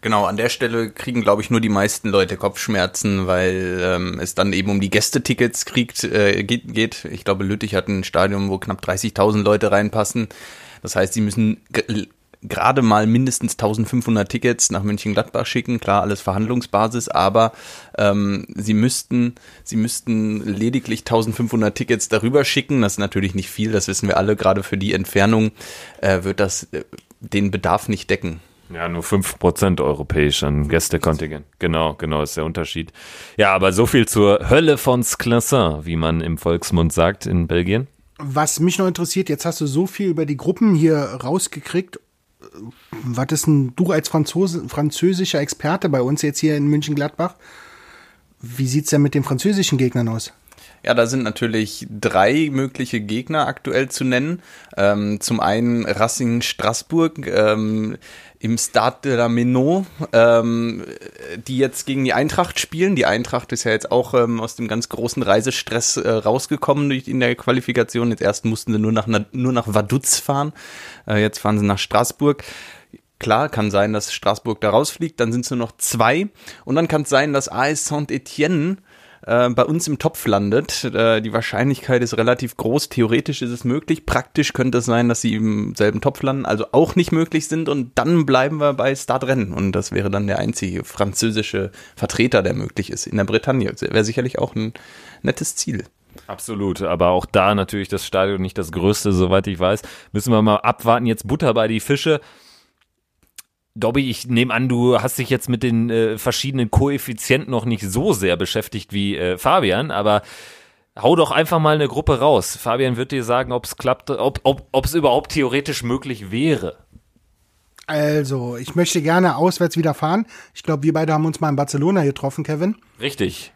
Speaker 3: Genau, an der Stelle kriegen, glaube ich, nur die meisten Leute Kopfschmerzen, weil ähm, es dann eben um die Gästetickets kriegt, äh, geht, geht. Ich glaube, Lüttich hat ein Stadion, wo knapp 30.000 Leute reinpassen. Das heißt, sie müssen gerade mal mindestens 1500 Tickets nach München-Gladbach schicken. Klar, alles Verhandlungsbasis, aber ähm, sie müssten, sie müssten lediglich 1500 Tickets darüber schicken. Das ist natürlich nicht viel, das wissen wir alle. Gerade für die Entfernung äh, wird das äh, den Bedarf nicht decken.
Speaker 2: Ja, nur 5% europäisch an Gästekontingent. Genau, genau ist der Unterschied. Ja, aber so viel zur Hölle von Sclessin, wie man im Volksmund sagt in Belgien.
Speaker 4: Was mich noch interessiert, jetzt hast du so viel über die Gruppen hier rausgekriegt. Was ist denn du als Franzose, französischer Experte bei uns jetzt hier in München-Gladbach? Wie sieht's denn mit den französischen Gegnern aus?
Speaker 3: Ja, da sind natürlich drei mögliche Gegner aktuell zu nennen. Ähm, zum einen Racing Straßburg ähm, im Stade de la Menot, ähm, die jetzt gegen die Eintracht spielen. Die Eintracht ist ja jetzt auch ähm, aus dem ganz großen Reisestress äh, rausgekommen in der Qualifikation. Jetzt erst mussten sie nur nach, nur nach Vaduz fahren. Äh, jetzt fahren sie nach Straßburg. Klar, kann sein, dass Straßburg da rausfliegt, dann sind es nur noch zwei. Und dann kann es sein, dass AS Saint-Etienne äh, bei uns im Topf landet. Äh, die Wahrscheinlichkeit ist relativ groß. Theoretisch ist es möglich. Praktisch könnte es sein, dass sie im selben Topf landen, also auch nicht möglich sind. Und dann bleiben wir bei Startrennen. Und das wäre dann der einzige französische Vertreter, der möglich ist in der Bretagne. Wäre sicherlich auch ein nettes Ziel.
Speaker 2: Absolut, aber auch da natürlich das Stadion nicht das größte, soweit ich weiß. Müssen wir mal abwarten. Jetzt Butter bei die Fische. Dobby, ich nehme an, du hast dich jetzt mit den äh, verschiedenen Koeffizienten noch nicht so sehr beschäftigt wie äh, Fabian, aber hau doch einfach mal eine Gruppe raus. Fabian wird dir sagen, ob es klappt, ob ob ob es überhaupt theoretisch möglich wäre.
Speaker 4: Also, ich möchte gerne auswärts wieder fahren. Ich glaube, wir beide haben uns mal in Barcelona getroffen, Kevin.
Speaker 2: Richtig.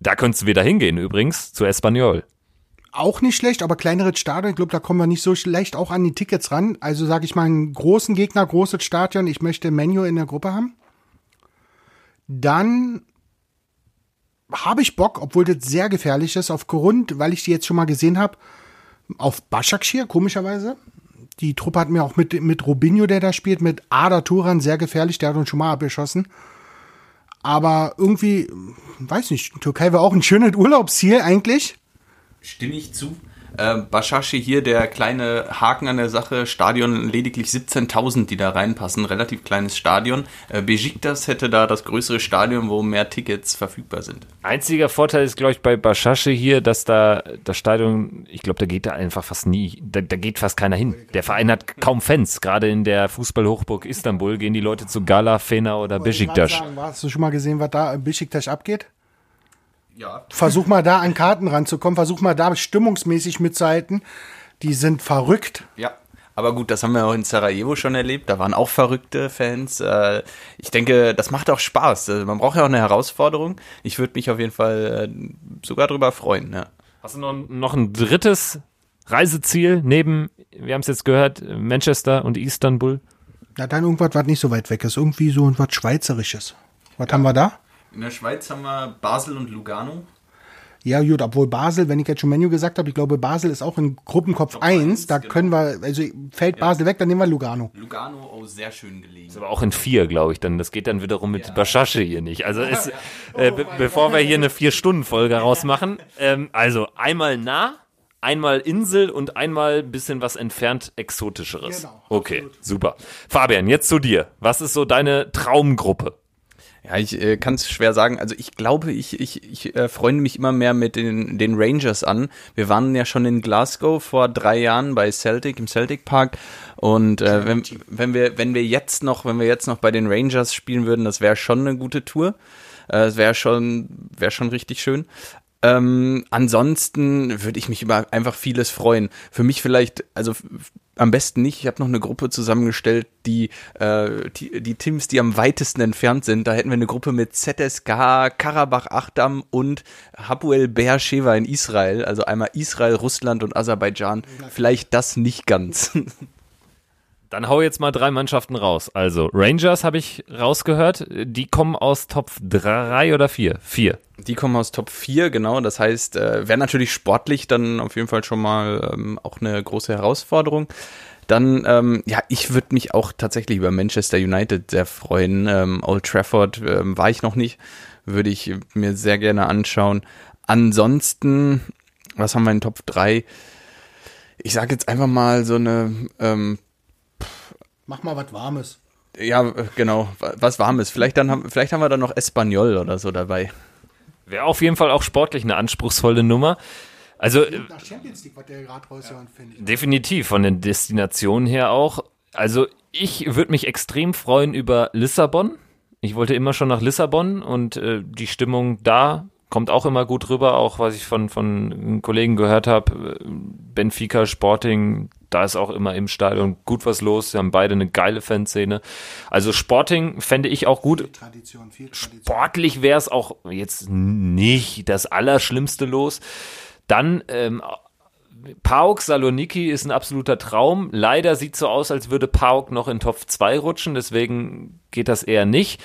Speaker 2: Da könntest du wieder hingehen übrigens, zu Espanyol
Speaker 4: auch nicht schlecht, aber kleineres Stadion, ich glaube, da kommen wir nicht so schlecht auch an die Tickets ran. Also sage ich mal, einen großen Gegner, großes Stadion, ich möchte Menu in der Gruppe haben. Dann habe ich Bock, obwohl das sehr gefährlich ist, aufgrund, weil ich die jetzt schon mal gesehen habe, auf Başakşehir, komischerweise. Die Truppe hat mir auch mit, mit Robinho, der da spielt, mit Ada Turan sehr gefährlich, der hat uns schon mal abgeschossen. Aber irgendwie, weiß nicht, Türkei war auch ein schönes Urlaubsziel eigentlich.
Speaker 3: Stimme ich zu. Äh, Bashashi hier, der kleine Haken an der Sache, Stadion lediglich 17.000, die da reinpassen, relativ kleines Stadion. Äh, Besiktas hätte da das größere Stadion, wo mehr Tickets verfügbar sind.
Speaker 2: Einziger Vorteil ist, glaube ich, bei Bashashi hier, dass da das Stadion, ich glaube, da geht da einfach fast nie, da, da, geht fast keiner hin. Der Verein hat kaum Fans. Gerade in der Fußballhochburg Istanbul gehen die Leute zu Gala, Fena oder Besiktas.
Speaker 4: Hast du schon mal gesehen, was da in Besiktas abgeht? Ja. Versuch mal da an Karten ranzukommen, versuch mal da stimmungsmäßig mitzuhalten. Die sind verrückt.
Speaker 3: Ja. Aber gut, das haben wir auch in Sarajevo schon erlebt. Da waren auch verrückte Fans. Äh, ich denke, das macht auch Spaß. Also man braucht ja auch eine Herausforderung. Ich würde mich auf jeden Fall äh, sogar drüber freuen. Ja.
Speaker 2: Hast du noch, noch ein drittes Reiseziel neben, wir haben es jetzt gehört, Manchester und Istanbul?
Speaker 4: Ja, dann irgendwas, was nicht so weit weg ist. Irgendwie so was Schweizerisches. Was ja. haben wir da?
Speaker 3: In der Schweiz haben wir Basel und Lugano.
Speaker 4: Ja, gut, obwohl Basel, wenn ich jetzt schon Menü gesagt habe, ich glaube, Basel ist auch in Gruppenkopf 1. Da genau. können wir, also fällt ja. Basel weg, dann nehmen wir Lugano.
Speaker 3: Lugano, oh, sehr schön gelegen.
Speaker 2: Ist aber auch in 4, glaube ich, dann. Das geht dann wiederum mit ja. Bashasche hier nicht. Also, ist, ja. äh, be bevor wir hier eine 4-Stunden-Folge rausmachen, ähm, also einmal nah, einmal Insel und einmal ein bisschen was entfernt Exotischeres. Genau, okay, absolut. super. Fabian, jetzt zu dir. Was ist so deine Traumgruppe?
Speaker 3: Ja, ich äh, kann es schwer sagen. Also ich glaube, ich, ich, ich äh, freunde mich immer mehr mit den, den Rangers an. Wir waren ja schon in Glasgow vor drei Jahren bei Celtic im Celtic Park. Und äh, wenn, wenn wir, wenn wir jetzt noch, wenn wir jetzt noch bei den Rangers spielen würden, das wäre schon eine gute Tour. Äh, es wäre schon, wäre schon richtig schön. Ähm, ansonsten würde ich mich über einfach vieles freuen. Für mich vielleicht, also am besten nicht. Ich habe noch eine Gruppe zusammengestellt, die, äh, die, die Teams, die am weitesten entfernt sind. Da hätten wir eine Gruppe mit ZSK, Karabach Achdam und Hapoel Beersheva in Israel. Also einmal Israel, Russland und Aserbaidschan. Vielleicht das nicht ganz.
Speaker 2: Dann hau jetzt mal drei Mannschaften raus. Also Rangers habe ich rausgehört. Die kommen aus Top 3 oder 4? 4.
Speaker 3: Die kommen aus Top 4, genau. Das heißt, äh, wäre natürlich sportlich dann auf jeden Fall schon mal ähm, auch eine große Herausforderung. Dann, ähm, ja, ich würde mich auch tatsächlich über Manchester United sehr freuen. Ähm, Old Trafford ähm, war ich noch nicht, würde ich mir sehr gerne anschauen. Ansonsten, was haben wir in Top 3? Ich sage jetzt einfach mal so eine ähm,
Speaker 4: Mach mal was Warmes.
Speaker 3: Ja, genau, was Warmes. Vielleicht, dann haben, vielleicht haben wir dann noch Espanol oder so dabei.
Speaker 2: Wäre auf jeden Fall auch sportlich eine anspruchsvolle Nummer. Also
Speaker 4: Nach Champions League, was der gerade raushauen, finde ich.
Speaker 2: definitiv von den Destinationen her auch. Also ich würde mich extrem freuen über Lissabon. Ich wollte immer schon nach Lissabon und äh, die Stimmung da kommt auch immer gut rüber, auch was ich von, von Kollegen gehört habe. Benfica, Sporting, da ist auch immer im Stadion gut was los. Sie haben beide eine geile Fanszene. Also Sporting fände ich auch gut.
Speaker 4: Tradition, viel Tradition.
Speaker 2: Sportlich wäre es auch jetzt nicht das Allerschlimmste los. Dann ähm, Pauk Saloniki ist ein absoluter Traum. Leider sieht so aus, als würde Pauk noch in Top 2 rutschen, deswegen geht das eher nicht.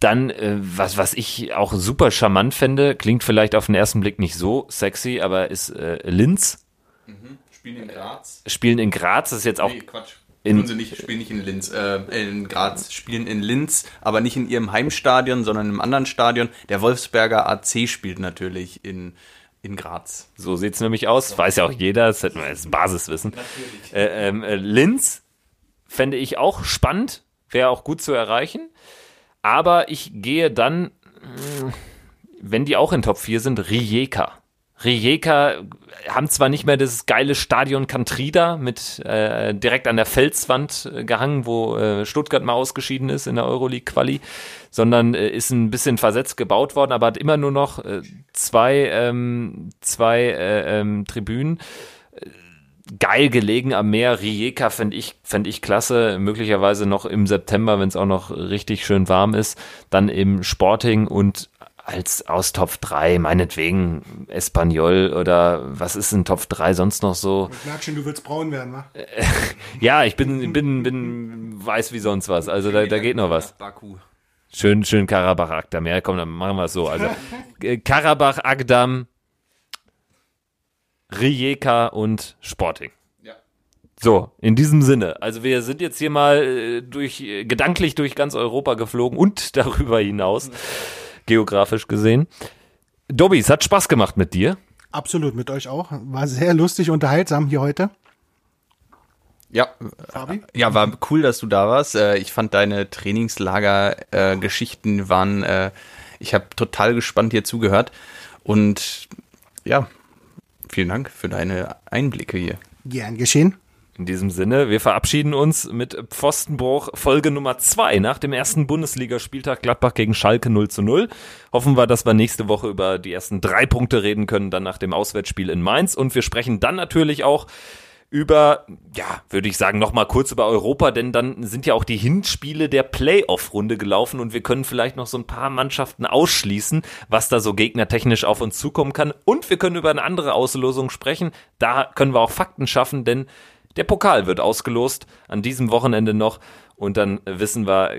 Speaker 2: Dann, äh, was, was ich auch super charmant fände, klingt vielleicht auf den ersten Blick nicht so sexy, aber ist äh, Linz.
Speaker 3: Spielen in Graz.
Speaker 2: Spielen in Graz, das ist jetzt auch
Speaker 3: Nee, Quatsch.
Speaker 2: In-
Speaker 3: Tun sie nicht, spielen nicht in Linz, äh, in Graz, spielen in Linz, aber nicht in ihrem Heimstadion, sondern im anderen Stadion. Der Wolfsberger AC spielt natürlich in, in Graz.
Speaker 2: So sieht's nämlich aus. Weiß ja auch jeder, das hätten wir als Basiswissen. Äh, ähm, äh, Linz fände ich auch spannend, wäre auch gut zu erreichen. Aber ich gehe dann, mh, wenn die auch in Top 4 sind, Rijeka. Rijeka haben zwar nicht mehr das geile Stadion Cantrida mit äh, direkt an der Felswand äh, gehangen, wo äh, Stuttgart mal ausgeschieden ist in der Euroleague-Quali, sondern äh, ist ein bisschen versetzt gebaut worden, aber hat immer nur noch äh, zwei, ähm, zwei äh, ähm, Tribünen. Geil gelegen am Meer, Rijeka fände ich, fänd ich klasse, möglicherweise noch im September, wenn es auch noch richtig schön warm ist, dann im Sporting und als aus Top 3, meinetwegen Espanyol oder was ist in Top 3 sonst noch so?
Speaker 4: Ich merke schon, du willst braun werden, wa?
Speaker 2: Ja, ich bin, bin, bin weiß wie sonst was. Also da, da geht noch was.
Speaker 3: Baku.
Speaker 2: Schön, schön Karabach Agdam. Ja, komm, dann machen wir es so. Also äh, Karabach Agdam, Rijeka und Sporting.
Speaker 3: Ja.
Speaker 2: So, in diesem Sinne. Also wir sind jetzt hier mal äh, durch, gedanklich durch ganz Europa geflogen und darüber hinaus, geografisch gesehen. Dobby, es hat Spaß gemacht mit dir.
Speaker 4: Absolut, mit euch auch. War sehr lustig, unterhaltsam hier heute.
Speaker 3: Ja,
Speaker 4: Fabi?
Speaker 3: ja, war cool, dass du da warst. Äh, Ich fand deine Trainingslager-Geschichten waren, äh, ich habe total gespannt hier zugehört. Und ja, vielen Dank für deine Einblicke hier.
Speaker 4: Gern geschehen.
Speaker 2: In diesem Sinne, wir verabschieden uns mit Pfostenbruch Folge Nummer zwei nach dem ersten Bundesligaspieltag Gladbach gegen Schalke 0 zu 0. Hoffen wir, dass wir nächste Woche über die ersten drei Punkte reden können, dann nach dem Auswärtsspiel in Mainz. Und wir sprechen dann natürlich auch über, ja, würde ich sagen, nochmal kurz über Europa, denn dann sind ja auch die Hinspiele der Playoff-Runde gelaufen und wir können vielleicht noch so ein paar Mannschaften ausschließen, was da so gegnertechnisch auf uns zukommen kann. Und wir können über eine andere Auslosung sprechen. Da können wir auch Fakten schaffen, denn der Pokal wird ausgelost an diesem Wochenende noch und dann wissen wir,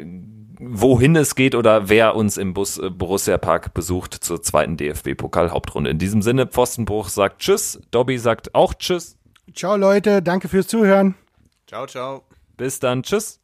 Speaker 2: wohin es geht oder wer uns im Bus äh, Borussia Park besucht zur zweiten DFB-Pokal-Hauptrunde. In diesem Sinne, Pfostenbruch sagt Tschüss, Dobby sagt auch Tschüss.
Speaker 4: Ciao, Leute. Danke fürs Zuhören.
Speaker 3: Ciao, ciao.
Speaker 2: Bis dann, Tschüss.